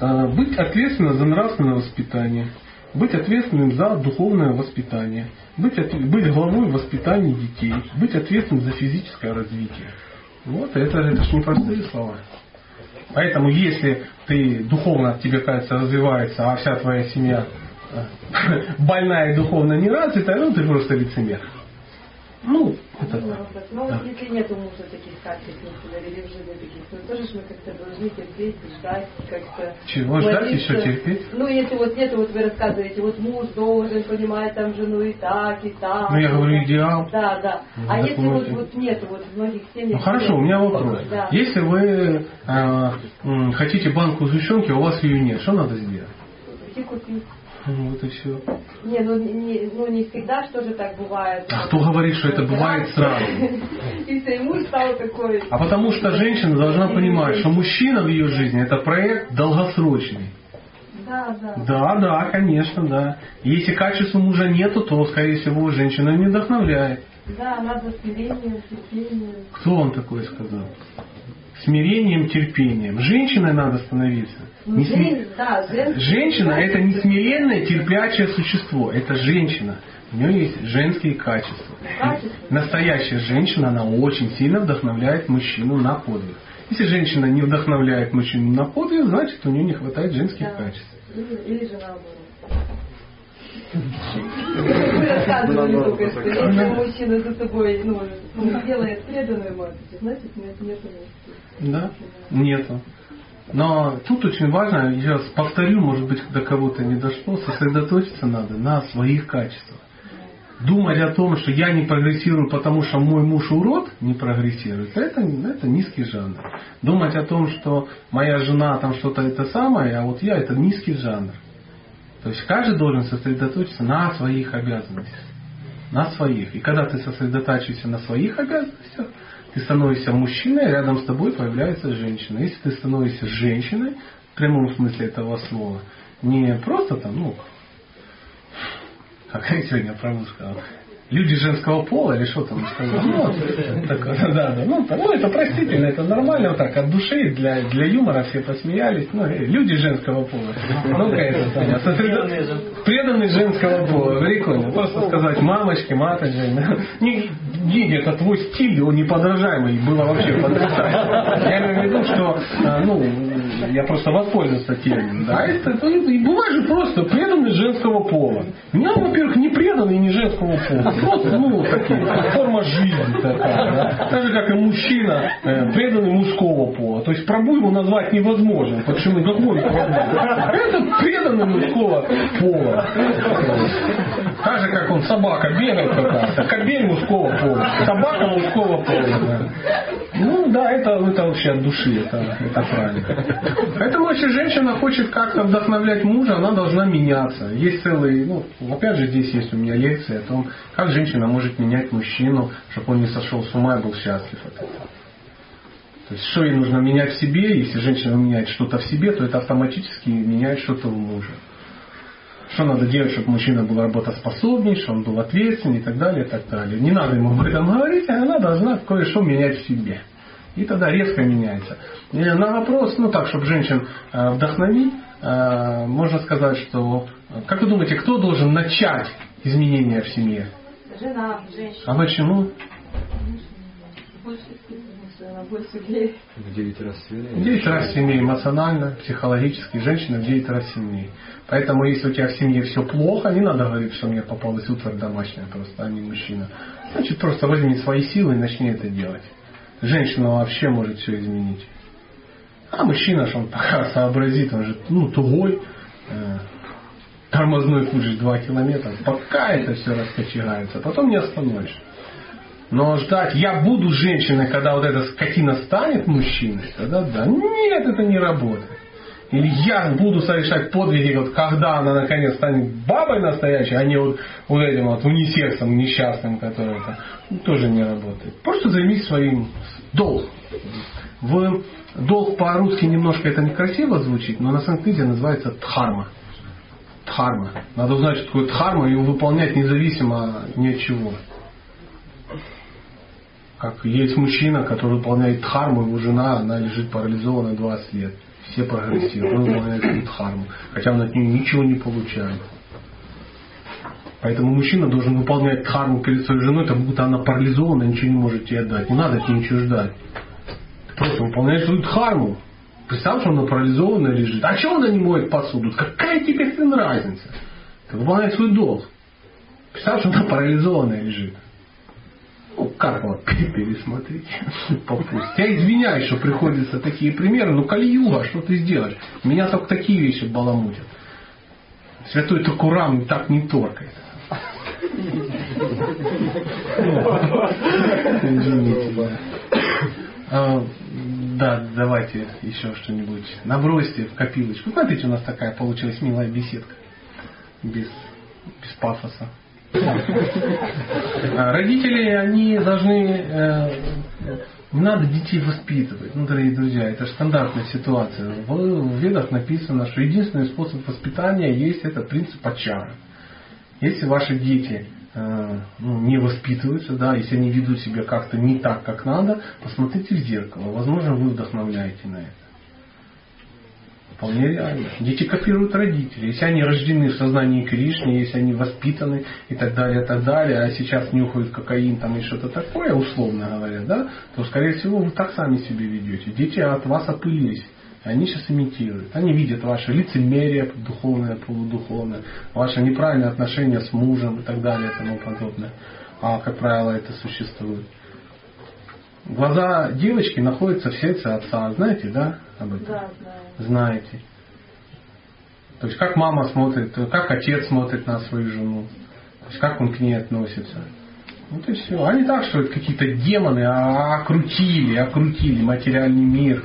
э, быть ответственным за нравственное воспитание, быть ответственным за духовное воспитание, быть, от- быть главой воспитания детей, быть ответственным за физическое развитие. Вот это, это ж непростые слова. Поэтому если ты духовно тебе кажется развивается, а вся твоя семья э, больная и духовно не развитая, ну ты просто лицемер. Ну, это Ну, так. Ну, Да. если нет у мужа таких качеств, например, или в жизни таких, то тоже ж мы как-то должны терпеть, ждать, как-то... Чего ждать, еще терпеть? Ну, если вот нет, вот вы рассказываете, вот муж должен понимать там жену и так, и так. Ну, я говорю, идеал. Да, да. Ну, а если вот, вот нет, вот в многих семьях... Ну хорошо, у меня вопрос. Да. Если вы э, хотите банку сгущенки, а у вас ее нет, что надо сделать? Купить. Вот и все. Не, ну не, ну не всегда, что же так бывает. А кто говорит, что это бывает сразу? И все, и муж стал такой... А потому что женщина должна понимать, что мужчина в ее жизни это проект долгосрочный. Да, да. Да, да, конечно, да. Если качества мужа нету, то, скорее всего, женщина не вдохновляет. Да, надо смирение, терпение. Кто вам такое сказал? Смирением, терпением. Женщиной надо становиться. Не жен- да, Женщина это не смиренное, терпячее существо. Это женщина. У нее есть женские качества. Качества. Настоящая женщина, она очень сильно вдохновляет мужчину на подвиг. Если женщина не вдохновляет мужчину на подвиг, значит у нее не хватает женских Да. качеств. Или, или же наоборот. Рассказывали только, если мужчина за собой ну, ну, делает преданную мать, значит нет, нет Да? Нету. Но тут очень важно, я раз повторю, может быть, до кого-то не дошло, сосредоточиться надо на своих качествах. Думать о том, что я не прогрессирую, потому что мой муж урод не прогрессирует, это, это низкий жанр. Думать о том, что моя жена там что-то это самое, а вот я это низкий жанр. То есть каждый должен сосредоточиться на своих обязанностях. На своих. И когда ты сосредотачиваешься на своих обязанностях, ты становишься мужчиной, рядом с тобой появляется женщина. Если ты становишься женщиной, в прямом смысле этого слова, не просто там, ну, как я сегодня правду сказал, люди женского пола или что там сказал? Ну, такое, да, да, ну, ну, это простительно, это нормально, вот так, от души, для, для юмора все посмеялись, ну, люди женского пола. Ну-ка это самое, сосредо- преданные женского пола, прикольно, просто сказать мамочки, маточки, не, Гиги, это твой стиль, он неподражаемый, было вообще потрясающе. Я имею в виду, что, э, ну, я просто воспользовался термином, да, это, это, и бывает же просто преданный женского пола. Меня, во-первых, не преданный не женского пола, просто, ну, такие, форма жизни такая, да. Так же, как и мужчина, э, преданный мужского пола. То есть пробу его назвать невозможно. Почему? Какой? Это преданный мужского пола. Так же, как он собака бегает какая-то, кобель мужского пола, собака мужского пола. Да. Ну да, это, это вообще от души, это, это правильно. Поэтому если женщина хочет как-то вдохновлять мужа, она должна меняться. Есть целый, ну, опять же здесь есть у меня лекция о том, как женщина может менять мужчину, чтобы он не сошел с ума и был счастлив от этого. То есть, что ей нужно менять в себе, если женщина меняет что-то в себе, то это автоматически меняет что-то в муже. Что надо делать, чтобы мужчина был работоспособней, чтобы он был ответственный и так далее, и так далее. Не надо ему об этом говорить, а она должна кое-что менять в себе. И тогда резко меняется. И на вопрос, ну так, чтобы женщин э, вдохновить, э, можно сказать, что, как вы думаете, кто должен начать изменения в семье? Жена, женщина. А почему? Греет. В 9 раз В сильнее. 9 раз сильнее эмоционально, психологически, женщина в 9 раз сильнее. Поэтому если у тебя в семье все плохо, не надо говорить, что мне попалась утварь домашняя просто, а не мужчина. Значит, просто возьми свои силы и начни это делать. Женщина вообще может все изменить. А мужчина, что он пока сообразит, он же ну, тугой, э, тормозной путь же 2 километра, пока это все раскочегается, потом не остановишь. Но ждать, я буду женщиной, когда вот эта скотина станет мужчиной, тогда да. Нет, это не работает. Или я буду совершать подвиги, вот когда она наконец станет бабой настоящей, а не вот, вот этим вот унисексом несчастным, который это ну, тоже не работает. Просто займись своим долг. В долг по-русски немножко это некрасиво звучит, но на санскрите называется дхарма. Дхарма. Надо узнать, что такое дхарма, и выполнять независимо ни от чего. Как есть мужчина, который выполняет дхарму, его жена, она лежит парализована 20 лет. Все прогрессируют, он выполняет дхарму, хотя он от нее ничего не получает. Поэтому мужчина должен выполнять дхарму перед своей женой, как будто она парализована, ничего не может тебе дать. Не надо нее ничего ждать. Ты просто выполняешь свою дхарму. Представь, что она парализована лежит. А чего она не моет посуду? Какая тебе хрен разница? Ты выполняешь свой долг. Представь, что она парализованная лежит. Ну, Карпова пересмотрите. Попусть. Я извиняюсь, что приходится такие примеры, но Кали-юга, что ты сделаешь? Меня только такие вещи баламутят. Святой Такурам так не торкает. Извините. Да. Да, давайте еще что-нибудь. Набросьте в копилочку. Смотрите, у нас такая получилась милая беседка. Без, без пафоса. А Родители, они должны... э, Не надо детей воспитывать. Ну, дорогие друзья, это же стандартная ситуация. В, ведах написано, что единственный способ воспитания есть это принцип ачара. Если ваши дети ну, не воспитываются, да, если они ведут себя как-то не так, как надо, посмотрите в зеркало. Возможно, вы вдохновляете на это. Вполне реально. Дети копируют родителей. Если они рождены в сознании Кришны, если они воспитаны и так далее, и так далее, а сейчас нюхают кокаин там и что-то такое, условно говоря, да, то, скорее всего, вы так сами себя ведете. Дети от вас опылились. Они сейчас имитируют. Они видят ваше лицемерие духовное, полудуховное, ваше неправильное отношение с мужем и так далее и тому подобное. А, как правило, это существует. Глаза девочки находятся в сердце отца. Знаете, да, об этом? Да, знаю. знаете. То есть как мама смотрит, как отец смотрит на свою жену, то есть как он к ней относится. Вот и все. А не так, что это какие-то демоны а окрутили, окрутили материальный мир.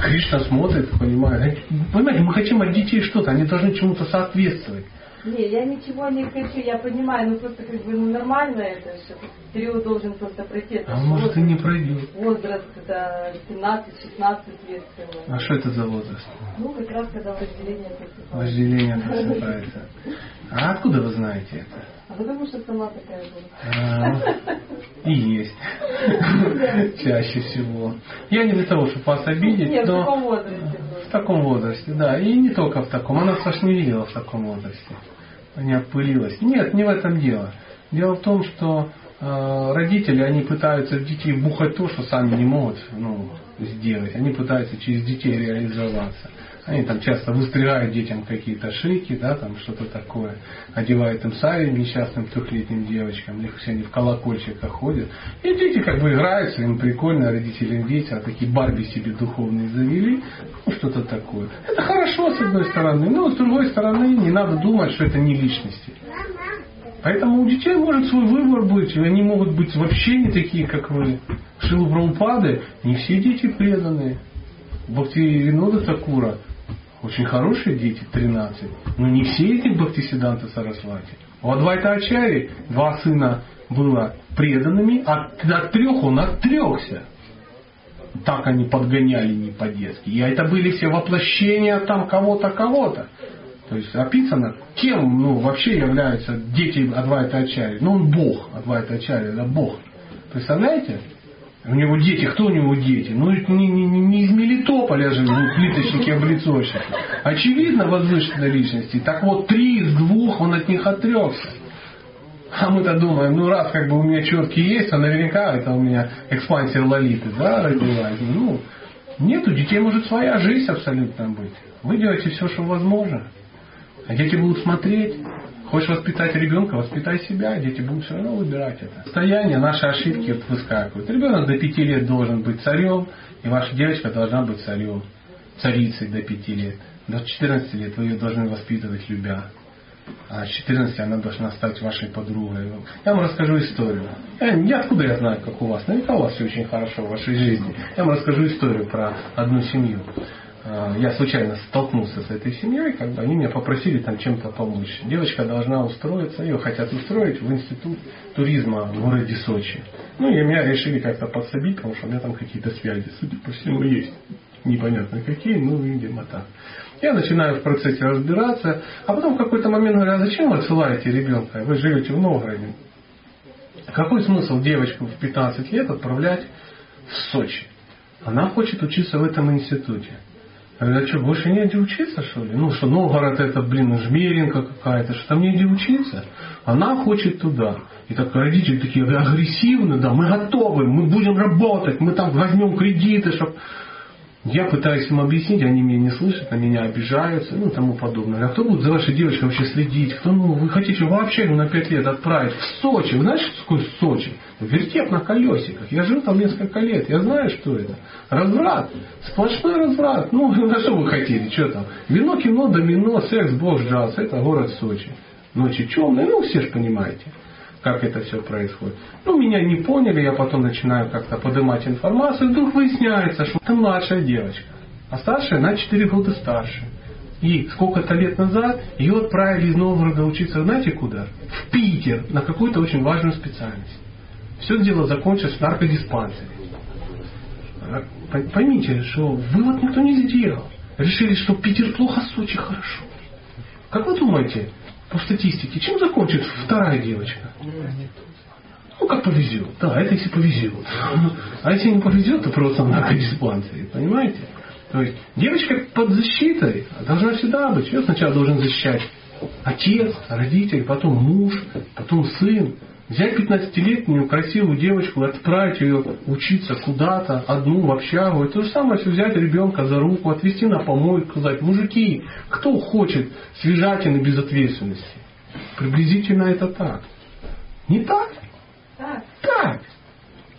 Кришна смотрит, понимает. Понимаете, мы хотим от детей что-то, они должны чему-то соответствовать. Не, я ничего не хочу, я понимаю, ну просто как бы ну, нормально это, что период должен просто пройти. Это А же может и не пройдет. Возраст, когда 17-16 лет. всего. А что это за возраст? Ну, как раз когда вожделение просыпается. Вожделение просыпается. А откуда вы знаете это? А потому что сама такая была. А, И есть. Чаще всего. Я не для того, чтобы вас обидеть, Нет, в но таком возрасте. в таком возрасте, да. И не только в таком. Она Саш не видела в таком возрасте. Не опылилась. Нет, не в этом дело. Дело в том, что э, родители, они пытаются в детей бухать то, что сами не могут ну, сделать. Они пытаются через детей реализоваться. Они там часто выстригают детям какие-то шейки, да, там что-то такое, одевают им сари несчастным трехлетним девочкам, их все они в колокольчиках ходят. И дети как бы играются, им прикольно, родители им весело, такие Барби себе духовные завели, ну что-то такое. Это хорошо с одной стороны, но с другой стороны не надо думать, что это не личности. Поэтому у детей может свой выбор быть, и они могут быть вообще не такие, как вы. Шилу не все дети преданные. Бхакти Винода Такура, очень хорошие дети, 13. Но не все эти Бхактисиданта Сарасвати. У Адвайта Ачари два сына было преданными, а от трех он отрекся. Так они подгоняли не по-детски. И это были все воплощения там кого-то, кого-то. То есть описано, кем ну, вообще являются дети Адвайта Ачари. Ну, он Бог, Адвайта Ачари, да, Бог. Представляете? У него дети, кто у него дети? Ну, не, не, не- из Мелитополя же плиточники, облицовщики. Очевидно, возвышенной личности. Так вот, три из двух он от них отрекся. А мы-то думаем, ну раз как бы у меня четкие есть, а наверняка это у меня экспансия лолиты, да, родилась. Ну, нет, у детей может своя жизнь абсолютно быть. Вы делаете все, что возможно. А дети будут смотреть. Хочешь воспитать ребенка, воспитай себя, дети будут все равно выбирать это. Состояние, наши ошибки выскакивают. Ребенок до пяти лет должен быть царем, и ваша девочка должна быть царем, царицей до пяти лет. До 14 лет вы ее должны воспитывать любя. А с 14 она должна стать вашей подругой. Я вам расскажу историю. Я, я откуда я знаю, как у вас? Наверняка у вас все очень хорошо в вашей жизни. Я вам расскажу историю про одну семью. А, Я случайно столкнулся с этой семьей, как бы они меня попросили там чем-то помочь. Девочка должна устроиться, ее хотят устроить в институт туризма в городе Сочи. Ну и меня решили как-то подсобить, потому что у меня там какие-то связи, судя по всему, есть. Непонятно какие, ну, видимо, так. Я начинаю в процессе разбираться, а потом в какой-то момент говорю, а зачем вы отсылаете ребенка? Вы живете в Новгороде. Какой смысл девочку в 15 лет отправлять в Сочи? Она хочет учиться в этом институте. Я а что, больше негде учиться, что ли? Ну, что Новгород это, блин, жмеринка какая-то, что там негде учиться? Она хочет туда. И так родители такие агрессивные, да, мы готовы, мы будем работать, мы там возьмем кредиты, чтобы... Я пытаюсь им объяснить, они меня не слышат, на меня обижаются, ну и тому подобное. А кто будет за вашей девочкой вообще следить? Кто, ну, вы хотите вообще ну, на пять лет отправить в Сочи? Вы знаете, что такое Сочи? Вертеп на колесиках. Я жил там несколько лет, я знаю, что это. Разврат. Сплошной разврат. Ну, на что вы хотели? Что там? Вино, кино, домино, секс, бог, джаз. Это город Сочи. Ночи темные, ну, все же понимаете как это все происходит. Ну, меня не поняли, я потом начинаю как-то поднимать информацию, и вдруг выясняется, что это младшая девочка, а старшая на 4 года старше. И сколько-то лет назад ее отправили из Новгорода учиться, знаете куда? В Питер, на какую-то очень важную специальность. Все дело закончилось в наркодиспансере. По- Поймите, что вывод никто не сделал. Решили, что Питер плохо, Сочи хорошо. Как вы думаете, по статистике, чем закончит вторая девочка? Ну, как повезет. Да, это если повезет. А если не повезет, то просто в наркодиспансере. Понимаете? То есть девочка под защитой должна всегда быть. Ее сначала должен защищать отец, родитель, потом муж, потом сын. Взять 15-летнюю красивую девочку и отправить ее учиться куда-то, одну в общагу. Это то же самое, если взять ребенка за руку, отвезти на помойку, сказать, мужики, кто хочет свежатины без ответственности? Приблизительно это так. Не так? Так. Так.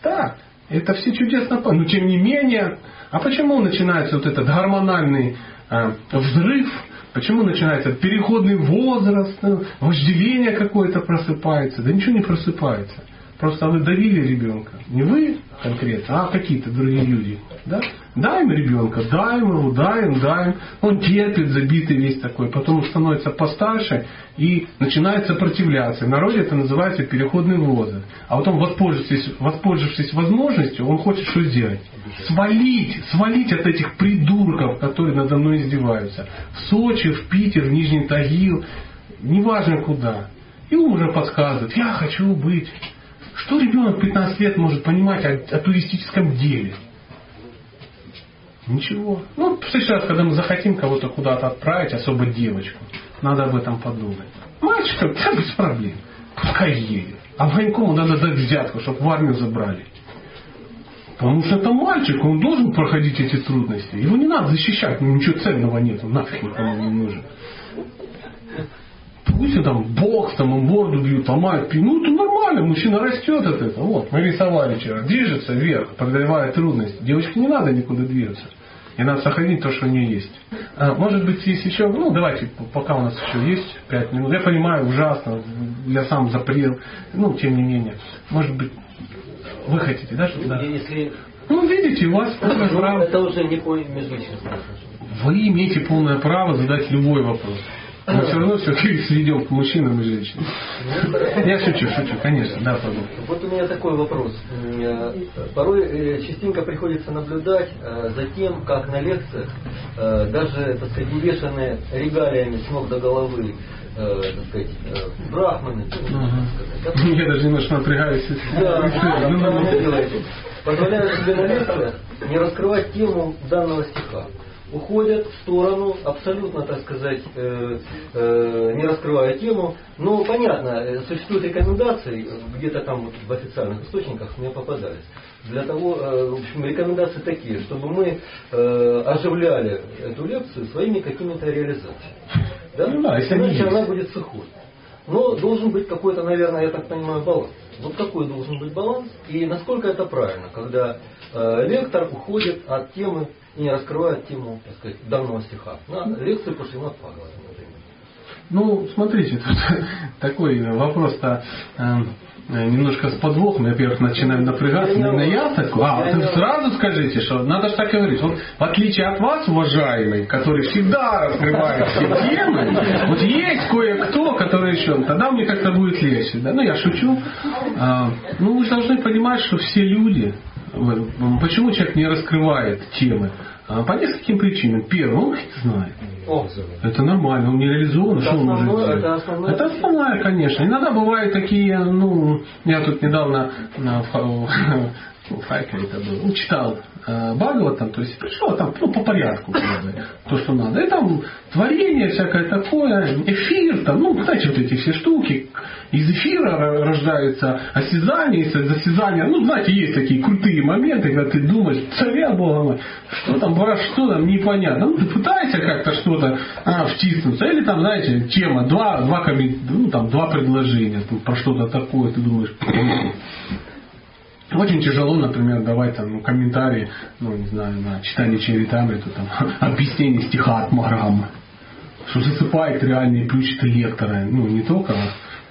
Так. Это все чудесно. Но тем не менее, а почему начинается вот этот гормональный э, взрыв? Почему начинается переходный возраст, э, вожделение какое-то просыпается? Да ничего не просыпается. Просто вы давили ребенка. Не вы конкретно, а какие-то другие люди. Да? Даем ребенка, даем его, даем, даем. Он терпит, забитый весь такой. Потом становится постарше и начинает сопротивляться. В народе это называется переходный возраст. А потом, воспользовавшись, воспользовавшись возможностью, он хочет что сделать? Свалить, свалить от этих придурков, которые надо мной издеваются. В Сочи, в Питер, в Нижний Тагил, неважно куда. И уже подсказывает, я хочу быть. Что ребенок 15 лет может понимать о, о туристическом деле? Ничего. Ну, в следующий раз, когда мы захотим кого-то куда-то отправить, особо девочку, надо об этом подумать. Мальчика, да, без проблем. Пускай едет. А военкому надо дать взятку, чтобы в армию забрали. Потому что это мальчик, он должен проходить эти трудности. Его не надо защищать, ну ничего ценного нет, он нафиг никому не нужен. Пусть там бокс, там морду бьют, ломают. Ну это нормально, мужчина растет от этого. Вот, мы рисовали вчера. Движется вверх, преодолевая трудности. Девочке не надо никуда двигаться. И надо сохранить то, что у нее есть. А, может быть, есть еще, ну давайте, пока у нас еще есть пять минут. Я понимаю, ужасно, я сам запрел, ну, тем не менее. Может быть, вы хотите, да, что да? Если Ну, видите, у вас полное ну, право. это уже не по межличностному. Вы имеете полное право задать любой вопрос. Мы все равно все-таки сведем к мужчинам и женщинам. Я шучу, шучу, конечно, да, пожалуйста. Вот у меня такой вопрос. Э, Порой э, частенько приходится наблюдать э, за тем, как на лекциях, даже, так сказать, увешанные регалиями с ног до головы, э, так сказать, э, брахманы, ну, Я даже немножко напрягаюсь. Да, Ну, ну, ну. делаете. Позволяют себе на лекциях не раскрывать тему данного стиха. Уходят в сторону, абсолютно, так сказать, э, э, не раскрывая тему. Но понятно, э, существуют рекомендации, где-то там вот в официальных источниках мне попадались. Для того, э, в общем, рекомендации такие, чтобы мы э, оживляли эту лекцию своими какими-то реализациями. Да? Ну да, Иначе она будет сухой. Но должен быть какой-то, наверное, я так понимаю, баланс. Вот какой должен быть баланс и насколько это правильно, когда э, лектор уходит от темы не раскрывает тему, так сказать, данного стиха. На лекцию по Шримад Бхагаватам, например. Ну, смотрите, тут такой вопрос-то э, э, немножко с подвохом. Я, во-первых, начинаю напрягаться. Я Именно я такой. А, Я вот не сразу скажите, что надо же так говорить. Вот, в отличие от вас, уважаемый, который всегда раскрывает все темы, вот есть кое-кто, который еще, тогда мне как-то будет легче. Да? Ну, я шучу. А, ну, вы же должны понимать, что все люди, почему человек не раскрывает темы? А, По нескольким причинам. Первое, он их не знает. О, Это нормально, он не реализован, Это что он может основное, сделать? это основное Это основное, конечно. Иногда бывают такие, ну, я тут недавно Харькове это было, ну, читал э, Бхагаватам, то есть пришло там, ну, по порядку, правда, то, что надо. И там творение всякое такое, эфир, там, ну, знаете, вот эти все штуки, из эфира ро- рождается осязание, из осязания, ну, знаете, есть такие крутые моменты, когда ты думаешь, царя Бога мой, что там, бра, что там, непонятно. Ну, ты пытаешься как-то что-то а, втиснуться, или там, знаете, тема, два, два, ну, там, два предложения там, про что-то такое, ты думаешь, очень тяжело, например, давать там ну, комментарии, ну, не знаю, на читание Чаритамриты, там, объяснение стиха от Маграммы, что засыпает реальные ключи лектора, ну, не только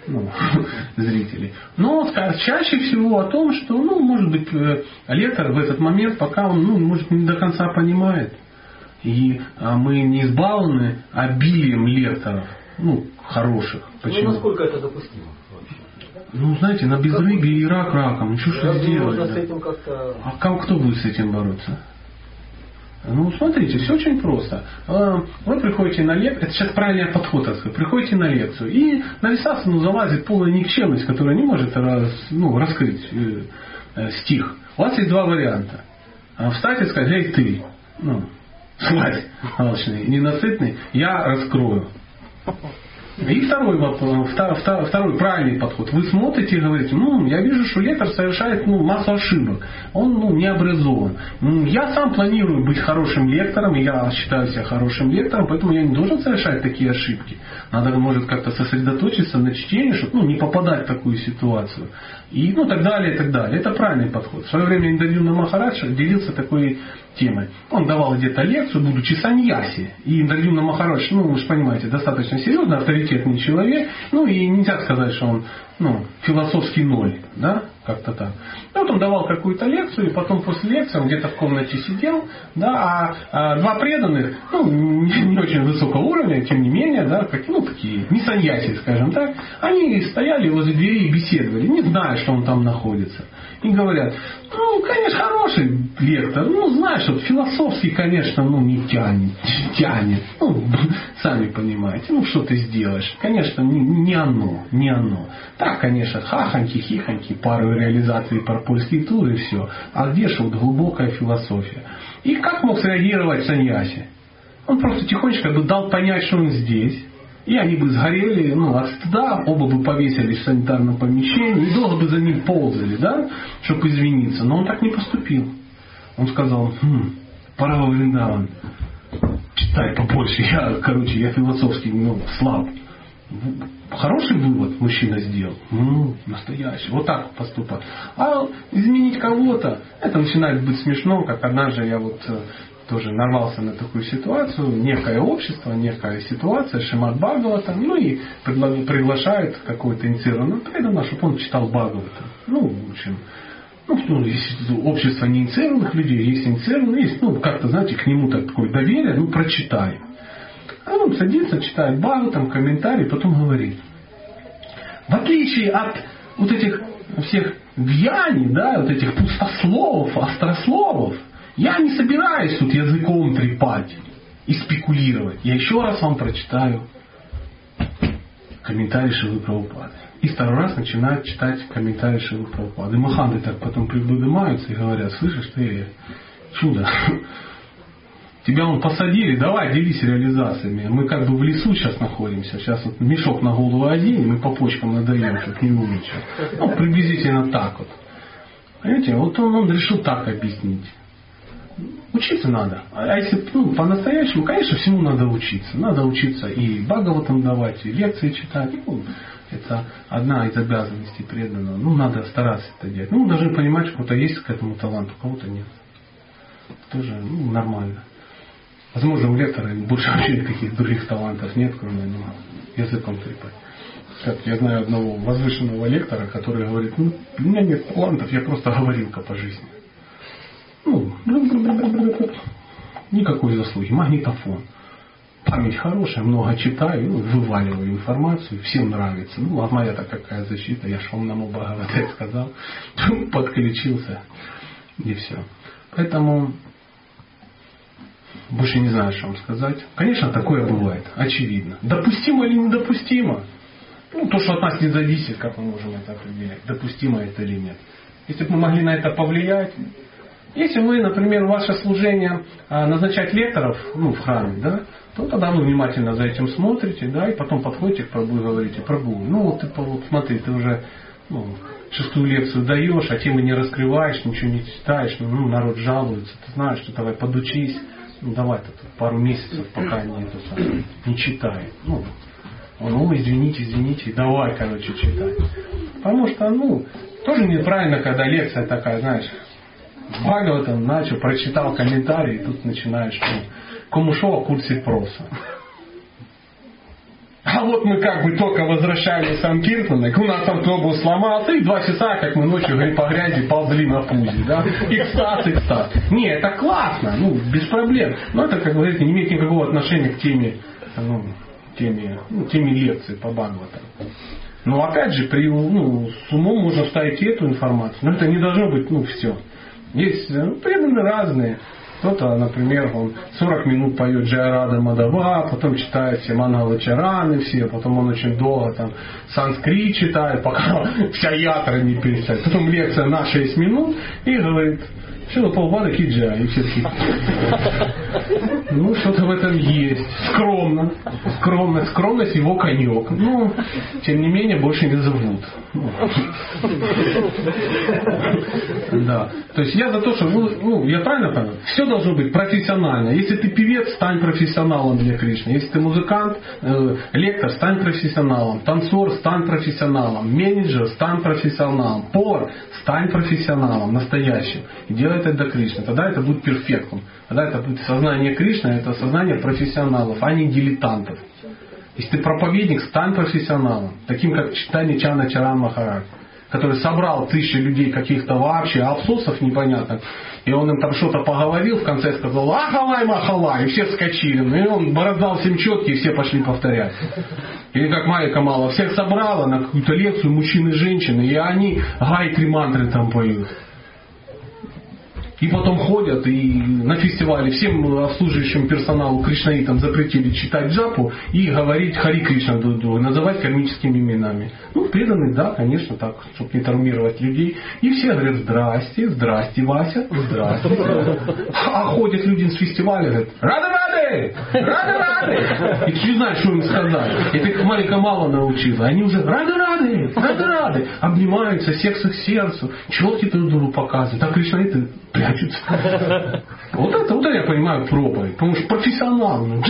ну, зрителей. Но чаще всего о том, что, ну, может быть, э, лектор в этот момент, пока он, ну, может, не до конца понимает, и а, мы не избалованы обилием лекторов, ну, хороших. ну Почему? насколько это допустимо? Ну, знаете, на безрыбье и рак раком, ну, что ж Я ты думаю, сделать? да? с этим как-то... А как, кто будет с этим бороться? Ну, смотрите, все очень просто. А, Вы приходите на лекцию, это сейчас правильный подход, так сказать. приходите на лекцию, и на Висасану залазит полная никчемность, которая не может раз- ну, раскрыть э, э, стих. У вас есть два варианта. А, Встать и сказать, эй, ты, ну, слазь, алчный, ненасытный, я раскрою. И второй, вопрос, втор- втор- второй правильный подход. Вы смотрите и говорите, ну, я вижу, что лектор совершает ну, массу ошибок. Он ну, не образован. М, Я сам планирую быть хорошим лектором, и я считаю себя хорошим лектором, поэтому я не должен совершать такие ошибки. Надо, может, как-то сосредоточиться на чтении, чтобы ну, не попадать в такую ситуацию. И ну, так далее, и так далее. Это правильный подход. В свое время Индадюна Махарадж делился такой темой. Он давал где-то лекцию, будучи саньяси. И Индадюна Махарадж, ну, вы же понимаете, достаточно серьезный, авторитетный человек. Ну, и нельзя сказать, что он ну, философский ноль, да, как-то так. И вот он давал какую-то лекцию, и потом после лекции он где-то в комнате сидел, да, а, а два преданных, ну, не, не очень высокого уровня, тем не менее, да, как, ну, такие, не саньяси, скажем так, они стояли возле двери и беседовали, не зная, что он там находится. И говорят, ну, конечно, хороший лектор, ну, знаешь, вот философский, конечно, ну, не тянет, тянет, ну, сами понимаете, ну, что ты сделаешь, конечно, не, не оно, не оно. Так, конечно, хахоньки, хихоньки, пару реализаций про польский тур и все. А где же вот глубокая философия? И как мог среагировать Саньяси? Он просто тихонечко дал понять, что он здесь, и они бы сгорели ну, от стыда, оба бы повесились в санитарном помещении и долго бы за ним ползали, да, чтобы извиниться. Но он так не поступил. Он сказал, хм, пора во Вриндаван. Читай побольше. Я, короче, я философский ну, слаб. Хороший вывод мужчина сделал. Ну, настоящий. Вот так поступать. А изменить кого-то, это начинает быть смешно, как однажды я вот э, тоже нарвался на такую ситуацию, некое общество, некая ситуация, Шимат Бхагавата, ну и приглашают какой-то инициированного преданного, чтобы он читал Бхагавата. Ну, в общем, ну, ну, есть общество неинициированных людей, есть инициированные, есть, ну, как-то, знаете, к нему так такое доверие, ну, прочитай. А он садится, читает Бхагават, там комментарий, потом говорит. В отличие от вот этих всех гьяни, да, вот этих пустословов, острословов, я не собираюсь тут языком трепать и спекулировать. Я еще раз вам прочитаю комментарий Шивы Прабхупады. И второй раз начинают читать комментарии Шивы Прабхупады. Маханды так потом приподнимаются и говорят, слышишь, ты чудо, тебя он посадили, давай делись реализациями. Мы как бы в лесу сейчас находимся. Сейчас вот мешок на голову оденем и по почкам надаем, чтобы не умничать. Ну, приблизительно так вот. Понимаете, вот он, он решил так объяснить. Учиться надо. А если ну, по-настоящему, конечно, всему надо учиться. Надо учиться и Бхагаватам давать, и лекции читать. Ну, это одна из обязанностей преданного. Ну, надо стараться это делать. Ну, должны понимать, что у кого-то есть к этому талант, у кого-то нет. Тоже ну, нормально. Возможно, у лектора больше вообще никаких других талантов нет, кроме ну, языком трепать. Как я знаю одного возвышенного лектора, который говорит, ну, у меня нет талантов, я просто говорилка по жизни. Ну, никакой заслуги. Магнитофон. Память хорошая, много читаю, ну, вываливаю информацию, всем нравится. Ну, а моя-то какая защита, я же вам на Бхагавате сказал. Подключился. И все. Поэтому больше не знаю, что вам сказать. Конечно, такое бывает, очевидно. Допустимо или недопустимо? Ну, то, что от нас не зависит, как мы можем это определять, допустимо это или нет. Если бы мы могли на это повлиять, если вы, например, ваше служение а, назначать лекторов ну, в храме, да, то тогда вы внимательно за этим смотрите, да, и потом подходите к Прабу и говорите, Прабу, ну вот ты вот, смотри, ты уже ну, шестую лекцию даешь, а темы не раскрываешь, ничего не читаешь, ну, ну народ жалуется, ты знаешь, что давай подучись, ну давай тут пару месяцев, пока не, это, не читай. Ну, ну, извините, извините, давай, короче, читай. Потому что, ну, тоже неправильно, когда лекция такая, знаешь, Бхагаватам начал, прочитал комментарий, и тут начинаешь, ну, кому шо о курсе проса. А вот мы как бы только возвращались с у нас автобус сломался, и два часа, как мы ночью по грязи ползли на пузе, да? Экстаз, экстаз. Не, это классно, ну, без проблем. Но это, как вы говорите, не имеет никакого отношения к теме, ну, теме, ну, теме лекции по Бхагаватам. Но опять же, при, ну, с умом можно вставить эту информацию, но это не должно быть, ну, все. Есть ну, преданные разные. Кто-то, например, он 40 минут поет Джайрада Мадава, потом читает все Мангала Чараны все, потом он очень долго там санскрит читает, пока вся ятра не перестает. Потом лекция на 6 минут и говорит, что полбада киджа, и все такие. Ну, что-то в этом есть. Скромно. Скромность. Скромность его конек. Ну, тем не менее, больше не зовут. Да. То есть я за то, что, ну, ну, я правильно понял? Все должно быть профессионально. Если ты певец, стань профессионалом для Кришны. Если ты музыкант, э, лектор, стань профессионалом. Танцор, стань профессионалом. Менеджер, стань профессионалом. Повар, стань профессионалом настоящим. Делай это для Кришны. Тогда это будет перфектом. Тогда это будет сознание Кришны, это сознание профессионалов, а не дилетантов. Если ты проповедник, стань профессионалом, таким как Читани Чана Чаран Махарадж, который собрал тысячи людей каких-то вообще абсосов непонятных, и он им там что-то поговорил, в конце сказал «Ахалай, махалай!» И все вскочили. Ну, и он бороздал всем четки, и все пошли повторять. Или как Майя Камала, всех собрала на какую-то лекцию мужчин и женщины, и они гайкри мантры там поют. И потом ходят и на фестивале всем обслуживающим персоналу кришнаитам запретили читать джапу и говорить Хари Кришна друг другу, называть кармическими именами. Ну, преданные, да, конечно, так, чтобы не травмировать людей. И все говорят, здрасте, здрасте, Вася, здрасте. А ходят люди с фестиваля, говорят, рады, рады, рады, рады. И ты не знаешь, что им сказать. И ты маленько мало научила. Они уже рады, рады, рады, рады. Обнимаются, секс их сердцу, челки друг другу показывают. А кришнаиты прячутся. Вот это, вот это я понимаю проповедь. Потому что профессионал, ну,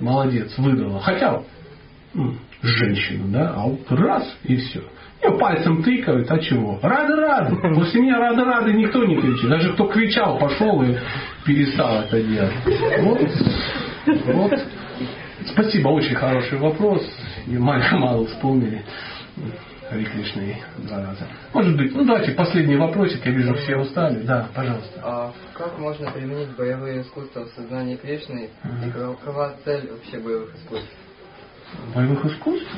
молодец, выдала. Хотя м, женщина, да, а вот раз и все. Ее пальцем тыкают, а чего? Рады, рады. После меня рады, рады никто не кричит. Даже кто кричал, пошел и перестал это делать. Вот. вот. Спасибо, очень хороший вопрос. И мало вспомнили. Хари Кришны два раза. Может быть, ну давайте последний вопросик, я вижу, все устали. Да, пожалуйста. А как можно применить боевые искусства в сознании Кришны и какова цель вообще боевых искусств? Боевых искусств?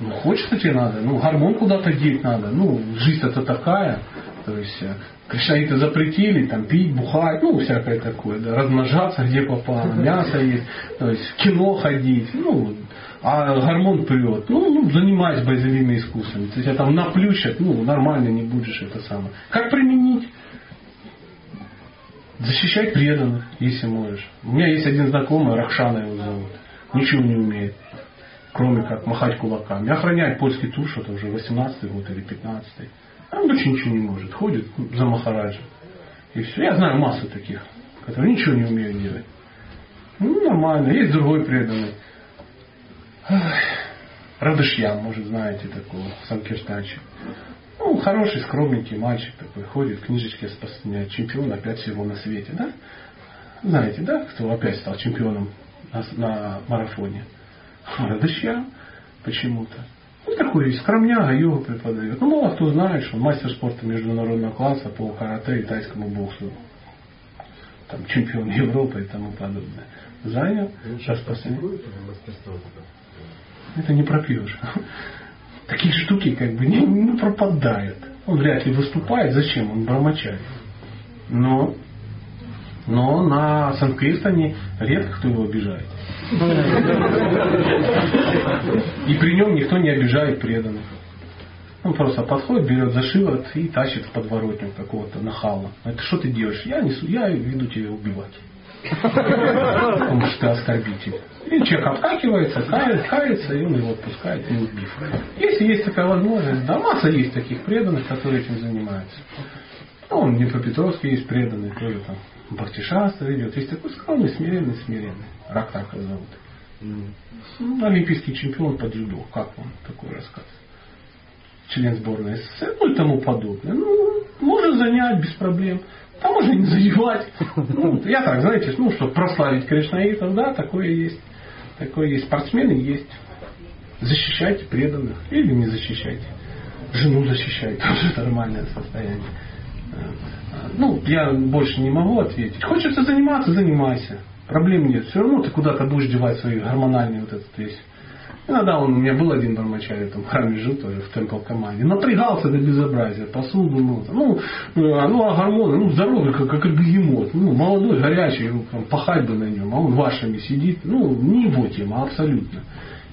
Ну, хочется тебе надо, ну, гормон куда-то деть надо. Ну, жизнь это такая. То есть, э, кришнаиты запретили, там, пить, бухать, ну, всякое такое, да, размножаться где попало, мясо есть, то есть, в кино ходить, ну, а гормон прет. Ну, ну, занимайся боевыми искусствами. То есть, там наплющат, ну, нормально не будешь это самое. Как применить? Защищать преданных, если можешь. У меня есть один знакомый, Рахшана его зовут. Ничего не умеет кроме как махать кулаками. Охраняет польский тур, что-то уже 18 год или 15 Он больше ничего не может. Ходит за Махараджем. И все. Я знаю массу таких, которые ничего не умеют делать. Ну, нормально. Есть другой преданный. Радышьян, может, знаете такого, Санкиртачи. Ну, хороший, скромненький мальчик такой, ходит, книжечки распространяет, чемпион опять всего на свете, да? Знаете, да, кто опять стал чемпионом на, на марафоне? Радышья почему-то. Ну, такой скромняга, йогу преподает. Ну, мало кто знает, что он мастер спорта международного класса по карате и тайскому боксу. Там чемпион Европы и тому подобное. Занял. Сейчас последний. Это не пропьешь. Такие штуки как бы не, не пропадают. Он вряд ли выступает. Зачем? Он бормочает. Но, но на Санкиртане редко кто его обижает. И при нем никто не обижает преданных. Он просто подходит, берет за шиворот и тащит в подворотню какого-то нахала. Это что ты делаешь? Я несу, я веду тебя убивать. Что ты оскорбитель. И человек обкакивается, кается, кается, и он его отпускает, не убив. Если есть такая возможность, да, масса есть таких преданных, которые этим занимаются. Ну, он Петровске есть преданный, тоже там Бхактишастра идет. Есть такой скромный, смиренный, смиренный. Рактака зовут. Ну, олимпийский чемпион по дзюдо. Как вам такой рассказ? Член сборной СССР, ну и тому подобное. Ну, можно занять без проблем. А можно не заевать. Ну, я так, знаете, ну, чтобы прославить кришнаитов, да, такое есть. Такое есть. Спортсмены есть. Защищайте преданных. Или не защищайте. Жену защищайте. Тоже нормальное состояние. Ну, я больше не могу ответить. Хочется заниматься, занимайся. Проблем нет. Все равно ты куда-то будешь девать свои гормональные вот этот весь. Иногда он, у меня был один бармачарь, там в храме жил тоже, в темпл команде. Напрягался до безобразия, посуду мыл. Ну, ну, а гормоны, ну, здоровый, как, как бегемот. Ну, молодой, горячий, ну, там, пахать бы на нем, а он вашими сидит. Ну, не его тема, абсолютно.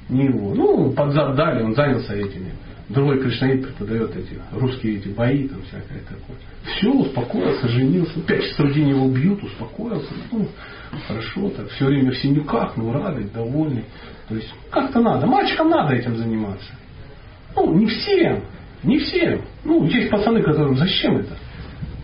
Не его. Ну, под зад дали, он занялся этими. Другой кришнаит преподает эти русские эти бои, там всякое такое. Все, успокоился, женился. Пять часов в день его бьют, успокоился. Ну, хорошо, так все время в синяках, ну, радый, довольный. То есть, как-то надо. Мальчикам надо этим заниматься. Ну, не всем. Не всем. Ну, есть пацаны, которым зачем это?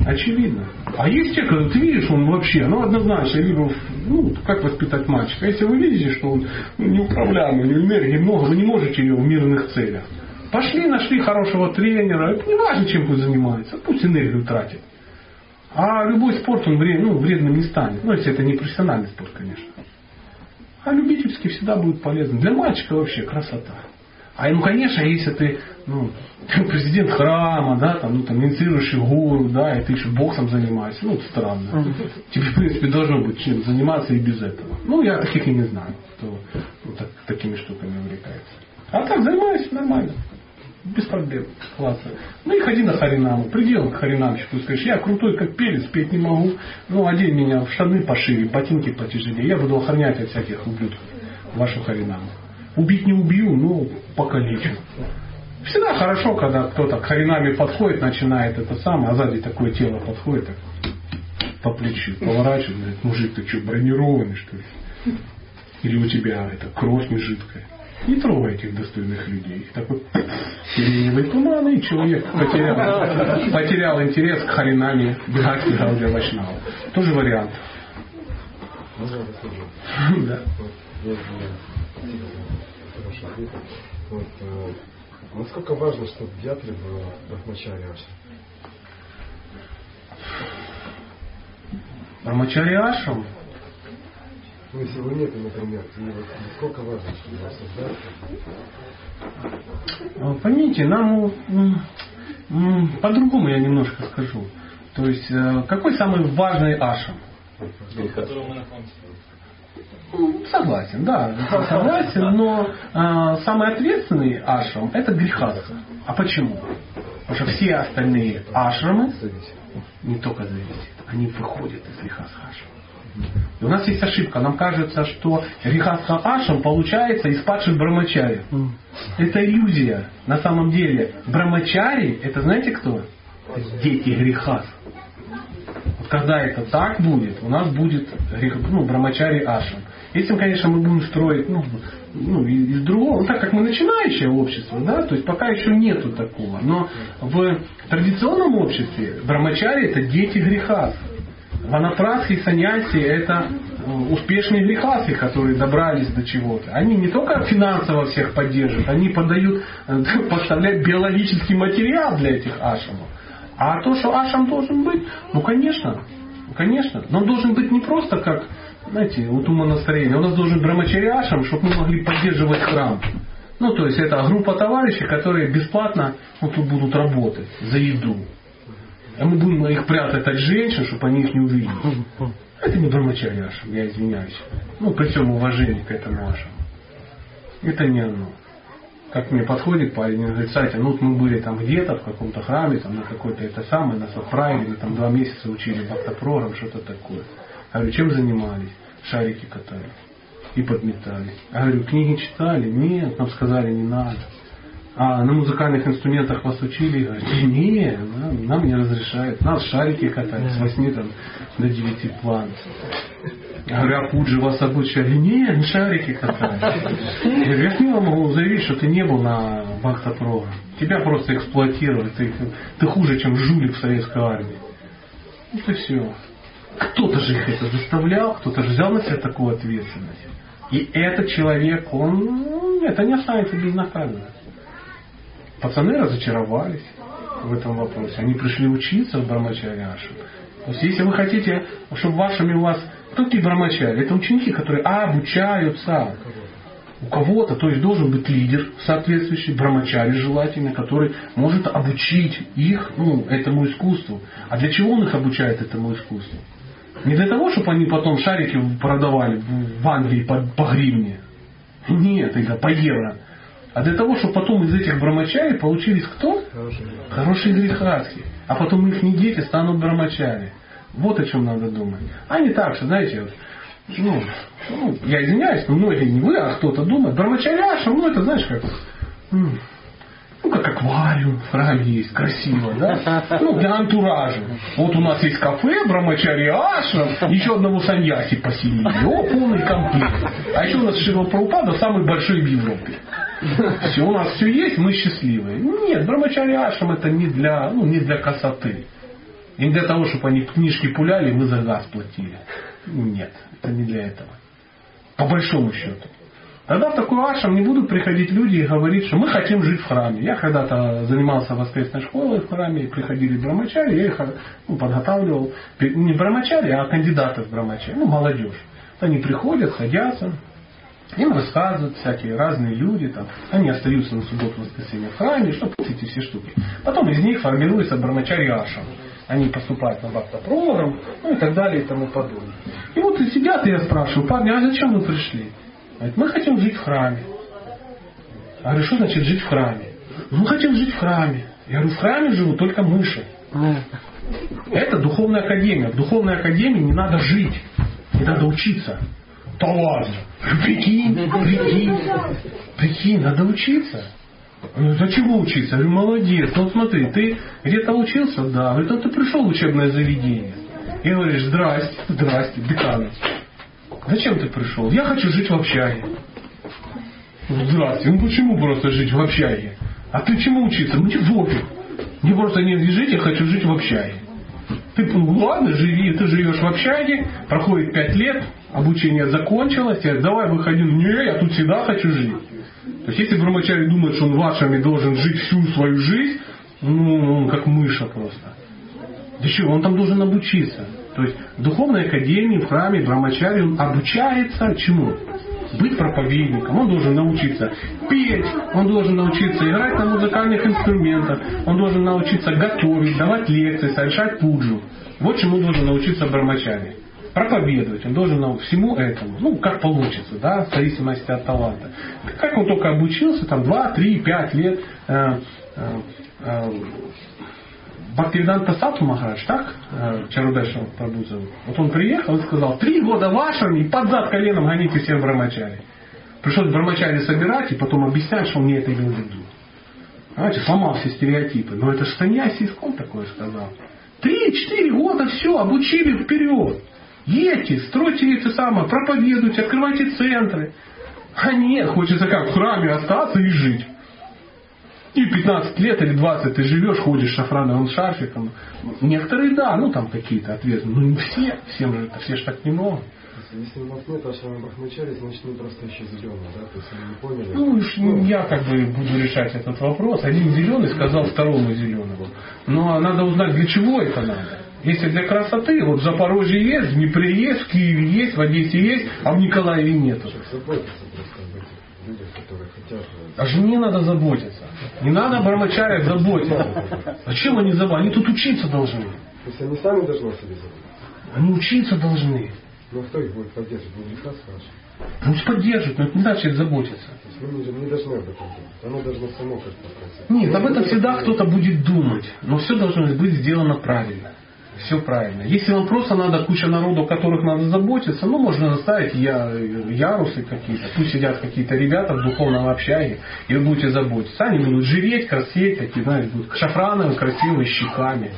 Очевидно. А есть те, когда ты видишь, он вообще, ну, однозначно, либо, ну, как воспитать мальчика. Если вы видите, что он ну, неуправляемый, энергии много, вы не можете ее в мирных целях. Пошли, нашли хорошего тренера. Это не важно, чем пусть занимается. Пусть энергию тратит. А любой спорт, он вред, ну, вредным не станет. Ну, если это не профессиональный спорт, конечно. А любительский всегда будет полезен. Для мальчика вообще красота. А ну, конечно, если ты, ну, президент храма, да, там, ну, там, инициирующий гуру, да, и ты еще боксом занимаешься, ну, это странно. Тебе, в принципе, должно быть чем заниматься и без этого. Ну, я таких и не знаю, кто ну, так, такими штуками увлекается. А так занимайся нормально. Без проблем. Классно. Ну и ходи на харинаму. Приди к харинамщику скажешь, я крутой как перец, петь не могу. Ну, одень меня в штаны пошире, ботинки потяжелее. Я буду охранять от всяких ублюдков вашу харинаму. Убить не убью, но покалечу. Всегда хорошо, когда кто-то к харинаме подходит, начинает это самое, а сзади такое тело подходит, так, по плечу поворачивает, говорит, мужик, ты что, бронированный, что ли? Или у тебя это кровь не жидкая? Не трогай этих достойных людей. Такой сиреневый туман, и человек потерял, потерял интерес к харинаме Бхакти Гаудия Вайшнава. Тоже вариант. Да. Вот, насколько важно, чтобы в Ятре было Брахмачари Аша? Брамачари Ашам Ну, если его нет, например, и вот насколько важно, чтобы его создать? А, Поймите, нам м, по-другому я немножко скажу. То есть, э, какой самый важный ашам? М, Согласен, да, согласен, но а, самый ответственный ашрам это грехастха. А почему? Потому что все остальные ашрамы не только зависят, они выходят из грехастха ашрама. И у нас есть ошибка. Нам кажется, что грехастха ашрам получается из падших брамачари. Это иллюзия. На самом деле брамачари это знаете кто? Дети греха. Вот когда это так будет, у нас будет ну, брамачари ашрам. Если, конечно, мы будем строить ну, ну, из другого, ну, так как мы начинающее общество, да, то есть пока еще нету такого. Но в традиционном обществе брамачари это дети греха. Ванапрасхи и саньяси это э, успешные грехасы, которые добрались до чего-то. Они не только финансово всех поддерживают, они подают, э, поставляют биологический материал для этих ашамов. А то, что ашам должен быть, ну конечно, конечно. Но он должен быть не просто как, знаете, вот умонастроение. У нас должен быть брамачари ашам, чтобы мы могли поддерживать храм. Ну, то есть это группа товарищей, которые бесплатно ну, тут будут работать за еду. А мы будем их прятать от женщин, чтобы они их не увидели. Это не брамачари ашам, я извиняюсь. Ну, при всем уважении к этому ашаму. Это не оно. Как мне подходит парень говорит, Сатя, ну вот мы были там где-то, в каком-то храме, там на какой-то это самое, нас отправили, мы там два месяца учили бхактопрограмм, что-то такое. Я говорю, чем занимались? Шарики катали и подметали. Я говорю, книги читали? Нет, нам сказали, не надо. А на музыкальных инструментах вас учили? Говорю, нет, нам, нам не разрешают. Нас шарики катали с 8 там, до 9 план. Говорю, а Пуджи вас обучали? Не шарики катали. Я говорю, я смело могу заявить, что ты не был на Бхакта Про. Тебя просто эксплуатировали. Ты, ты хуже, чем жулик в советской армии. Вот и все. Кто-то же их это заставлял, кто-то же взял на себя такую ответственность. И этот человек, он, ну, это не останется безнаказанным. Пацаны разочаровались в этом вопросе. Они пришли учиться в Брамачариашу. То есть, если вы хотите, чтобы вашими у вас... Кто такие брамачари? Это ученики, которые обучаются. У кого-то, то есть должен быть лидер соответствующий, брамачари желательно, который может обучить их ну, этому искусству. А для чего он их обучает этому искусству? Не для того, чтобы они потом шарики продавали в Англии по, по гривне. Нет, или по евро. А для того, чтобы потом из этих брамачари получились кто? Хорошие грехастки. А потом их не дети станут брамачари. Вот о чем надо думать. А не так, что, знаете, вот, ну, ну, я извиняюсь, но многие не вы, а кто-то думает, брамачаряша, ну это знаешь как, м, ну как аквариум в храме есть, красиво, да? Ну для антуража. Вот у нас есть кафе, брамачаряша, еще одного саньяси поселили. О, полный комплект. А еще у нас Шива Прабхупада самый большой в Европе. Все, у нас все есть, мы счастливые. Нет, брамачаряшам это не для, ну, не для красоты. И не для того, чтобы они книжки пуляли, мы за газ платили. Нет, это не для этого. По большому счету. Тогда в такой ашам не будут приходить люди и говорить, что мы хотим жить в храме. Я когда-то занимался воскресной школой в храме, и приходили брамачари, я их ну, подготавливал. Не брамачари, а кандидаты в брамачари, ну, молодежь. Они приходят, садятся, Им рассказывают всякие разные люди, там, они остаются на субботу, воскресенье в храме, чтобы эти все штуки. Потом из них формируется Брамачари Ашам. Они поступают на бхакта-программ, ну и так далее и тому подобное. И вот и сидят, и я спрашиваю, парни, а зачем вы пришли? Говорит, мы хотим жить в храме. Я говорю, что значит жить в храме? Мы хотим жить в храме. Я говорю, в храме живут только мыши. Это духовная академия. В духовной академии не надо жить, не надо учиться. Да ладно. Прикинь, прикинь, прикинь, надо учиться. Ну, за чего учиться? Я говорю, молодец. Ну, смотри, ты где-то учился? Да. Говорит, ну, ты пришел в учебное заведение. И говоришь, здрасте, здрасте, декан. Зачем ты пришел? Я хочу жить в общаге. Здрасте. Ну почему просто жить в общаге? А ты чему учиться? Мне пофиг. Мне просто не жить, я хочу жить в общаге. Ты, ну ладно, живи, ты живешь в общаге, проходит пять лет, обучение закончилось, тебе давай выходи, не, я тут всегда хочу жить. То есть если Брамачари думает, что он вашими должен жить всю свою жизнь, ну, он как мыша просто. Да что, он там должен обучиться. То есть в духовной академии, в храме Брамачари он обучается чему? Быть проповедником. Он должен научиться петь, он должен научиться играть на музыкальных инструментах, он должен научиться готовить, давать лекции, совершать пуджу. Вот чему должен научиться Брамачари. Проповедовать. Он должен всему этому. Ну, как получится, да, в зависимости от таланта. Как он только обучился, там 2, 3, 5 лет, э, э, э, Бхактивиданта Сату Махарадж, так? Э, Чарудеша Прабhu зовут. Вот он приехал и сказал, три года в ашраме и под зад коленом гоните всех брамачари. Пришлось брамачари собирать и потом объяснять, что мне это имел в виду. Знаете, сломал все стереотипы. Но это же Саньяси Искон такое сказал. Три-четыре года все, обучили вперед. Едьте, стройте эти самые, проповедуйте, открывайте центры. А нет, хочется как в храме остаться и жить. И 15 лет или 20 ты живешь, ходишь шафрановым шарфиком. Некоторые да, ну там какие-то ответственные, но не все. Всем же, все же так не могут. Если нас нет Ашрама Брахмачари, значит мы просто еще зеленые, да? То есть мы не поняли. Ну, уж я как бы буду решать этот вопрос. Один зеленый сказал второму зеленому. Но надо узнать, для чего это надо. Если для красоты, вот в Запорожье есть, в Днепре есть, в Киеве есть, в Одессе есть, а в Николаеве нету. Заботиться просто об этих людях, которые хотят. О жене надо заботиться. Не надо о брамачарях заботиться. Зачем они заботятся? Они тут учиться должны. То есть они сами должны о себе заботиться. Они учиться должны. Ну а кто их будет поддерживать? Будет Лиха спрашивать. Пусть поддерживают, но это не значит заботиться. То есть мы не, не должны об этом думать. Оно должно само как-то. Нет, об этом всегда кто-то будет думать. Но все должно быть сделано правильно. Все правильно. Если вам просто надо куча народу, о которых надо заботиться, ну, можно заставить я, ярусы какие-то. Пусть сидят какие-то ребята в духовном общаге, и вы будете заботиться. Они будут жиреть, красеть, такие, знаете, будут шафрановые, красивые, щеками.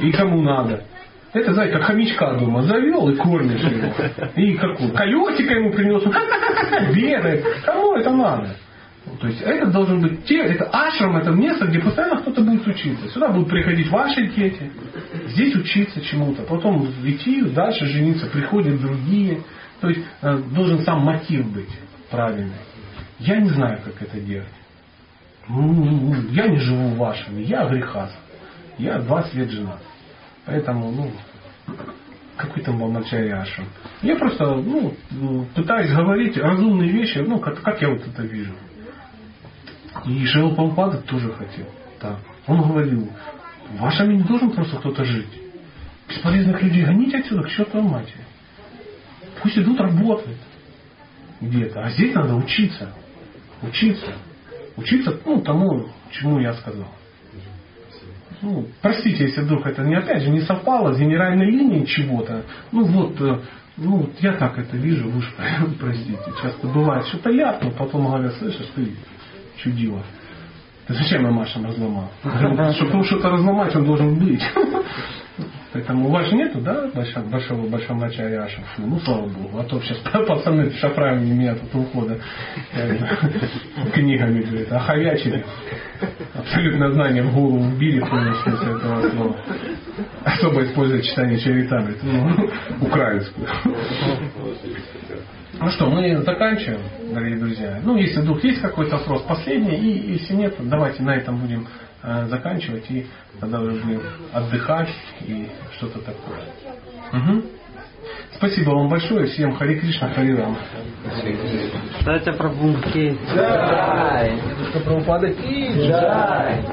И кому надо. Это, знаете, как хомячка дома завел и кормишь его. И какую? Колесика ему принес, бегает. Кому это надо? То есть это должен быть те, это ашрам, это место, где постоянно кто-то будет учиться. Сюда будут приходить ваши дети, здесь учиться чему-то, потом идти дальше жениться, приходят другие. То есть э, должен сам мотив быть правильный. Я не знаю, как это делать. Ну, Я не живу вашими, я грехас. Я 20 лет женат. Поэтому, ну, какой там был начале ашрам. Я просто ну, пытаюсь говорить разумные вещи, ну, как, как я вот это вижу. И Шейл Пампада тоже хотел. Да. Он говорил, вашими не должен просто кто-то жить. Бесполезных людей гоните отсюда к чертовой матери. Пусть идут работать где-то. А здесь надо учиться. Учиться. Учиться ну, тому, чему я сказал. Ну, простите, если вдруг это не опять же не совпало с генеральной линией чего-то. Ну вот, э, ну я так это вижу, вы уж простите. Часто бывает что-то ляпну, потом говорят, слышишь, ты чудило. Ты зачем я Машем разломал? Чтобы что-то разломать, он должен быть. Поэтому у вас же нету, да, большого, большого, большого начала Ашев? Ну, слава Богу. А то сейчас пацаны шафрами меня тут ухода книгами, говорит, оховячили. Абсолютно знание в голову вбили полностью с этого слова. Особо используя читание Чаритамрит, ну, украинскую. Ну что, мы заканчиваем, дорогие друзья. Ну, если вдруг есть какой-то вопрос последний, и если нет, давайте на этом будем э, заканчивать, и тогда уже будем отдыхать и что-то такое. Угу. Спасибо вам большое. Всем Хари Кришна, Хари Рам. Сатя Прабху Ки. Дедушка Прабхупада Джай.